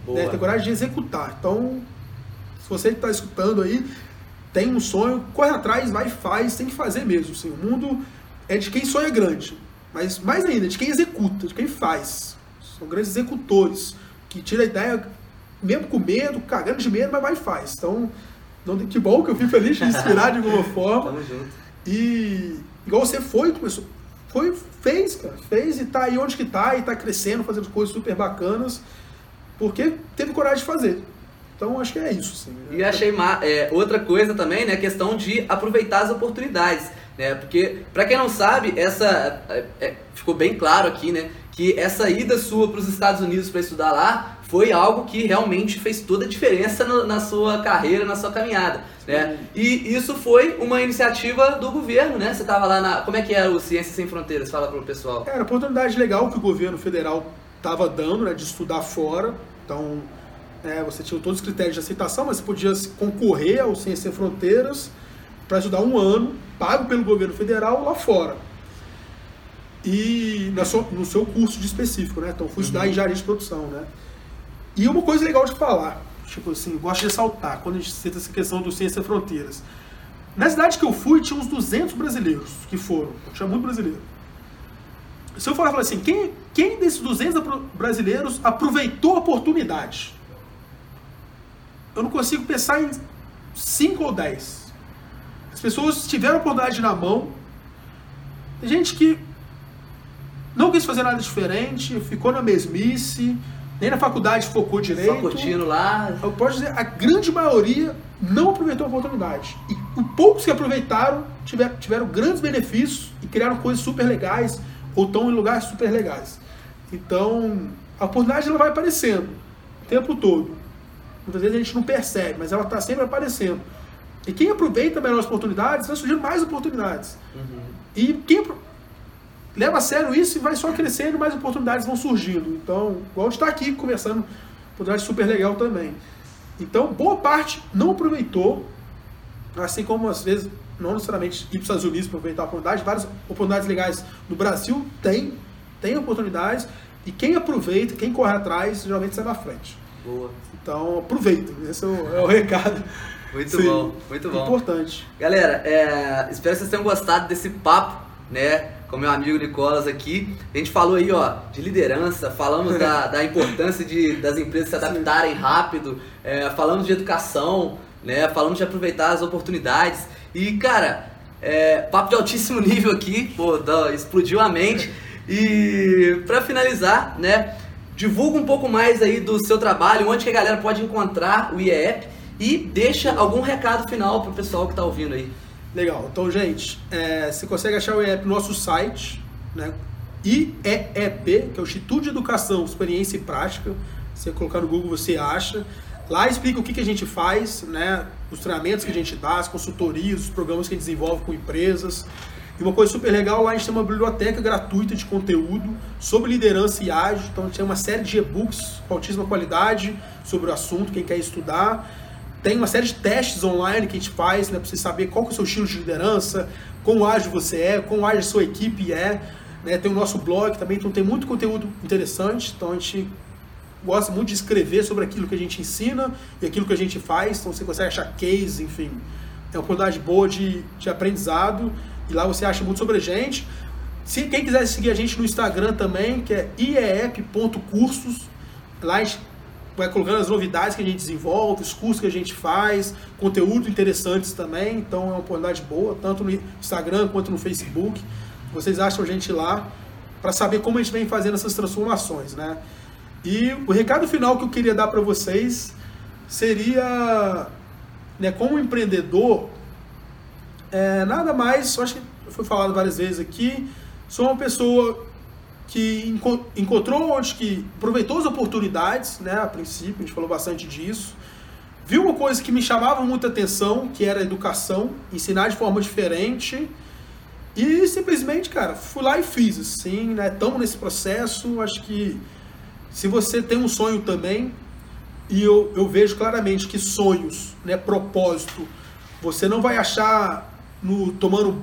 Speaker 2: Né? Ter coragem de executar. Então, se você está escutando aí, tem um sonho, corre atrás, vai e faz, tem que fazer mesmo. Assim. O mundo é de quem sonha grande, mas mais ainda, de quem executa, de quem faz. São grandes executores, que tira a ideia, mesmo com medo, cagando de medo, mas vai e faz. Então, não, que bom que eu fico feliz de inspirar de alguma forma.
Speaker 1: Tamo junto.
Speaker 2: E igual você foi, começou, foi, fez, cara. Fez e tá aí onde que tá, e tá crescendo, fazendo coisas super bacanas, porque teve coragem de fazer. Então acho que é isso. Sim.
Speaker 1: E achei é, outra coisa também, né? A questão de aproveitar as oportunidades. né? Porque, para quem não sabe, essa é, é, ficou bem claro aqui, né? Que essa ida sua para os Estados Unidos para estudar lá foi algo que realmente fez toda a diferença no, na sua carreira, na sua caminhada, né? E isso foi uma iniciativa do governo, né? Você estava lá na... Como é que era o Ciências Sem Fronteiras? Fala para o pessoal.
Speaker 2: Era uma oportunidade legal que o governo federal estava dando, né? De estudar fora. Então, é, você tinha todos os critérios de aceitação, mas você podia concorrer ao Ciências Sem Fronteiras para estudar um ano, pago pelo governo federal lá fora. E no seu curso de específico, né? Então, fui uhum. estudar engenharia de produção, né? E uma coisa legal de falar, tipo assim, gosto de ressaltar, quando a gente cita essa questão do Ciência Fronteiras. Na cidade que eu fui, tinha uns 200 brasileiros que foram. Tinha muito brasileiro. Se eu falar, falar assim, quem, quem desses 200 brasileiros aproveitou a oportunidade? Eu não consigo pensar em 5 ou 10. As pessoas tiveram a oportunidade na mão. Tem gente que não quis fazer nada diferente, ficou na mesmice, nem na faculdade focou direito. Só
Speaker 1: curtindo lá.
Speaker 2: Eu posso dizer, a grande maioria não aproveitou a oportunidade. E os poucos que aproveitaram tiveram, tiveram grandes benefícios e criaram coisas super legais ou estão em lugares super legais. Então, a oportunidade ela vai aparecendo o tempo todo. Muitas vezes a gente não percebe, mas ela está sempre aparecendo. E quem aproveita melhor as oportunidades, vai surgindo mais oportunidades. Uhum. E quem leva a sério isso e vai só crescendo, mais oportunidades vão surgindo. Então, igual está aqui conversando, oportunidade super legal também. Então, boa parte não aproveitou, assim como às vezes não necessariamente ir para os Estados Unidos para aproveitar a oportunidade, várias oportunidades legais no Brasil tem, tem oportunidades, e quem aproveita, quem corre atrás, geralmente sai na frente.
Speaker 1: Boa.
Speaker 2: Então, aproveita, esse é o, é o recado.
Speaker 1: Muito Sim, bom, muito bom.
Speaker 2: Importante.
Speaker 1: Galera, é, espero que vocês tenham gostado desse papo, né? Com meu amigo Nicolas aqui. A gente falou aí, ó, de liderança, falamos da, da importância de, das empresas se adaptarem rápido, é, falamos de educação, né? Falamos de aproveitar as oportunidades. E, cara, é, papo de altíssimo nível aqui, pô, explodiu a mente. E para finalizar, né? Divulga um pouco mais aí do seu trabalho, onde que a galera pode encontrar o IEP e deixa algum recado final pro pessoal que tá ouvindo aí.
Speaker 2: Legal. Então, gente, é, você consegue achar o IEP no nosso site, né? IEEP, que é o Instituto de Educação, Experiência e Prática. Você colocar no Google, você acha. Lá explica o que, que a gente faz, né? Os treinamentos que a gente dá, as consultorias, os programas que a gente desenvolve com empresas. E uma coisa super legal, lá a gente tem uma biblioteca gratuita de conteúdo sobre liderança e ágil. Então a gente tem uma série de e-books com altíssima qualidade sobre o assunto, quem quer estudar. Tem uma série de testes online que a gente faz, né, para você saber qual é o seu estilo de liderança, quão ágil você é, quão ágil a sua equipe é. Né? Tem o nosso blog também, então tem muito conteúdo interessante. Então a gente gosta muito de escrever sobre aquilo que a gente ensina e aquilo que a gente faz. Então você consegue achar case, enfim. É uma oportunidade boa de, de aprendizado. E lá você acha muito sobre a gente. Se quem quiser seguir a gente no Instagram também, que é iep.cursos, lá a gente vai colocando as novidades que a gente desenvolve, os cursos que a gente faz, conteúdo interessantes também, então é uma oportunidade boa, tanto no Instagram quanto no Facebook. Vocês acham a gente lá para saber como a gente vem fazendo essas transformações, né? E o recado final que eu queria dar para vocês seria, né, como empreendedor, é, nada mais, acho que foi falado várias vezes aqui, sou uma pessoa que encontrou onde que aproveitou as oportunidades, né, a princípio, a gente falou bastante disso, viu uma coisa que me chamava muita atenção, que era a educação, ensinar de forma diferente, e simplesmente, cara, fui lá e fiz, assim, né, estamos nesse processo, acho que se você tem um sonho também, e eu, eu vejo claramente que sonhos, né, propósito, você não vai achar no tomando,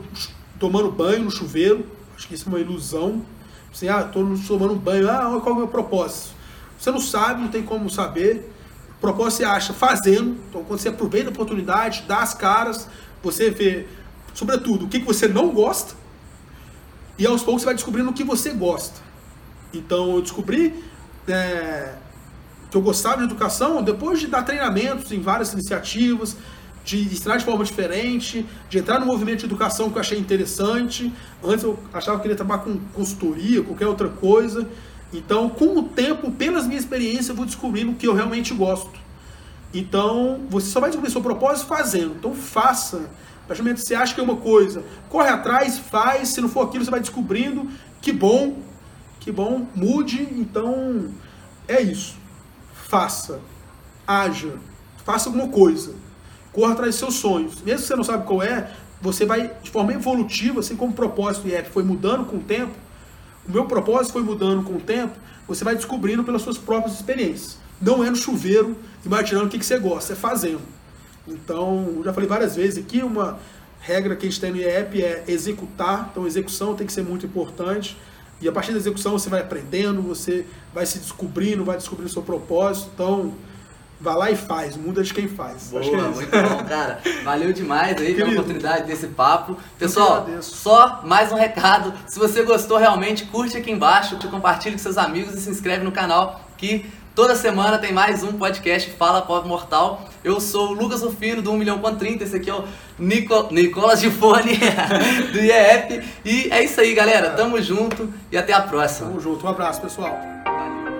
Speaker 2: tomando banho no chuveiro, acho que isso é uma ilusão, Assim, ah, estou tomando um banho, ah, qual é o meu propósito? Você não sabe, não tem como saber. O propósito você acha fazendo. Então, quando você aproveita a oportunidade, dá as caras, você vê, sobretudo, o que, que você não gosta, e aos poucos você vai descobrindo o que você gosta. Então, eu descobri é, que eu gostava de educação depois de dar treinamentos em várias iniciativas, de ensinar de forma diferente, de entrar no movimento de educação que eu achei interessante. Antes eu achava que queria trabalhar com consultoria, qualquer outra coisa. Então, com o tempo, pelas minhas experiências, eu vou descobrindo o que eu realmente gosto. Então, você só vai descobrir seu propósito fazendo. Então, faça, partir do momento que você acha que é uma coisa, corre atrás, faz, se não for aquilo, você vai descobrindo. Que bom, que bom, mude. Então, é isso. Faça, haja, faça alguma coisa. Corra atrás dos seus sonhos. Mesmo que você não sabe qual é, você vai de forma evolutiva, assim como o propósito do IEP foi mudando com o tempo, o meu propósito foi mudando com o tempo, você vai descobrindo pelas suas próprias experiências. Não é no chuveiro, imaginando o que, que você gosta, é fazendo. Então, eu já falei várias vezes aqui, uma regra que a gente tem no IEP é executar, então execução tem que ser muito importante. E a partir da execução você vai aprendendo, você vai se descobrindo, vai descobrindo o seu propósito. Então, Vai lá e faz, é de quem faz.
Speaker 1: Boa,
Speaker 2: que é
Speaker 1: muito bom, cara. Valeu demais aí pela oportunidade desse papo. Pessoal, só mais um recado. Se você gostou realmente, curte aqui embaixo, compartilhe com seus amigos e se inscreve no canal que toda semana tem mais um podcast Fala Pobre Mortal. Eu sou o Lucas Rufino do 1 milhão com 30, esse aqui é o Nico, Nicolas Gifone do IEP. E é isso aí, galera. Tamo junto e até a próxima.
Speaker 2: Tamo junto. Um abraço, pessoal.
Speaker 1: Valeu.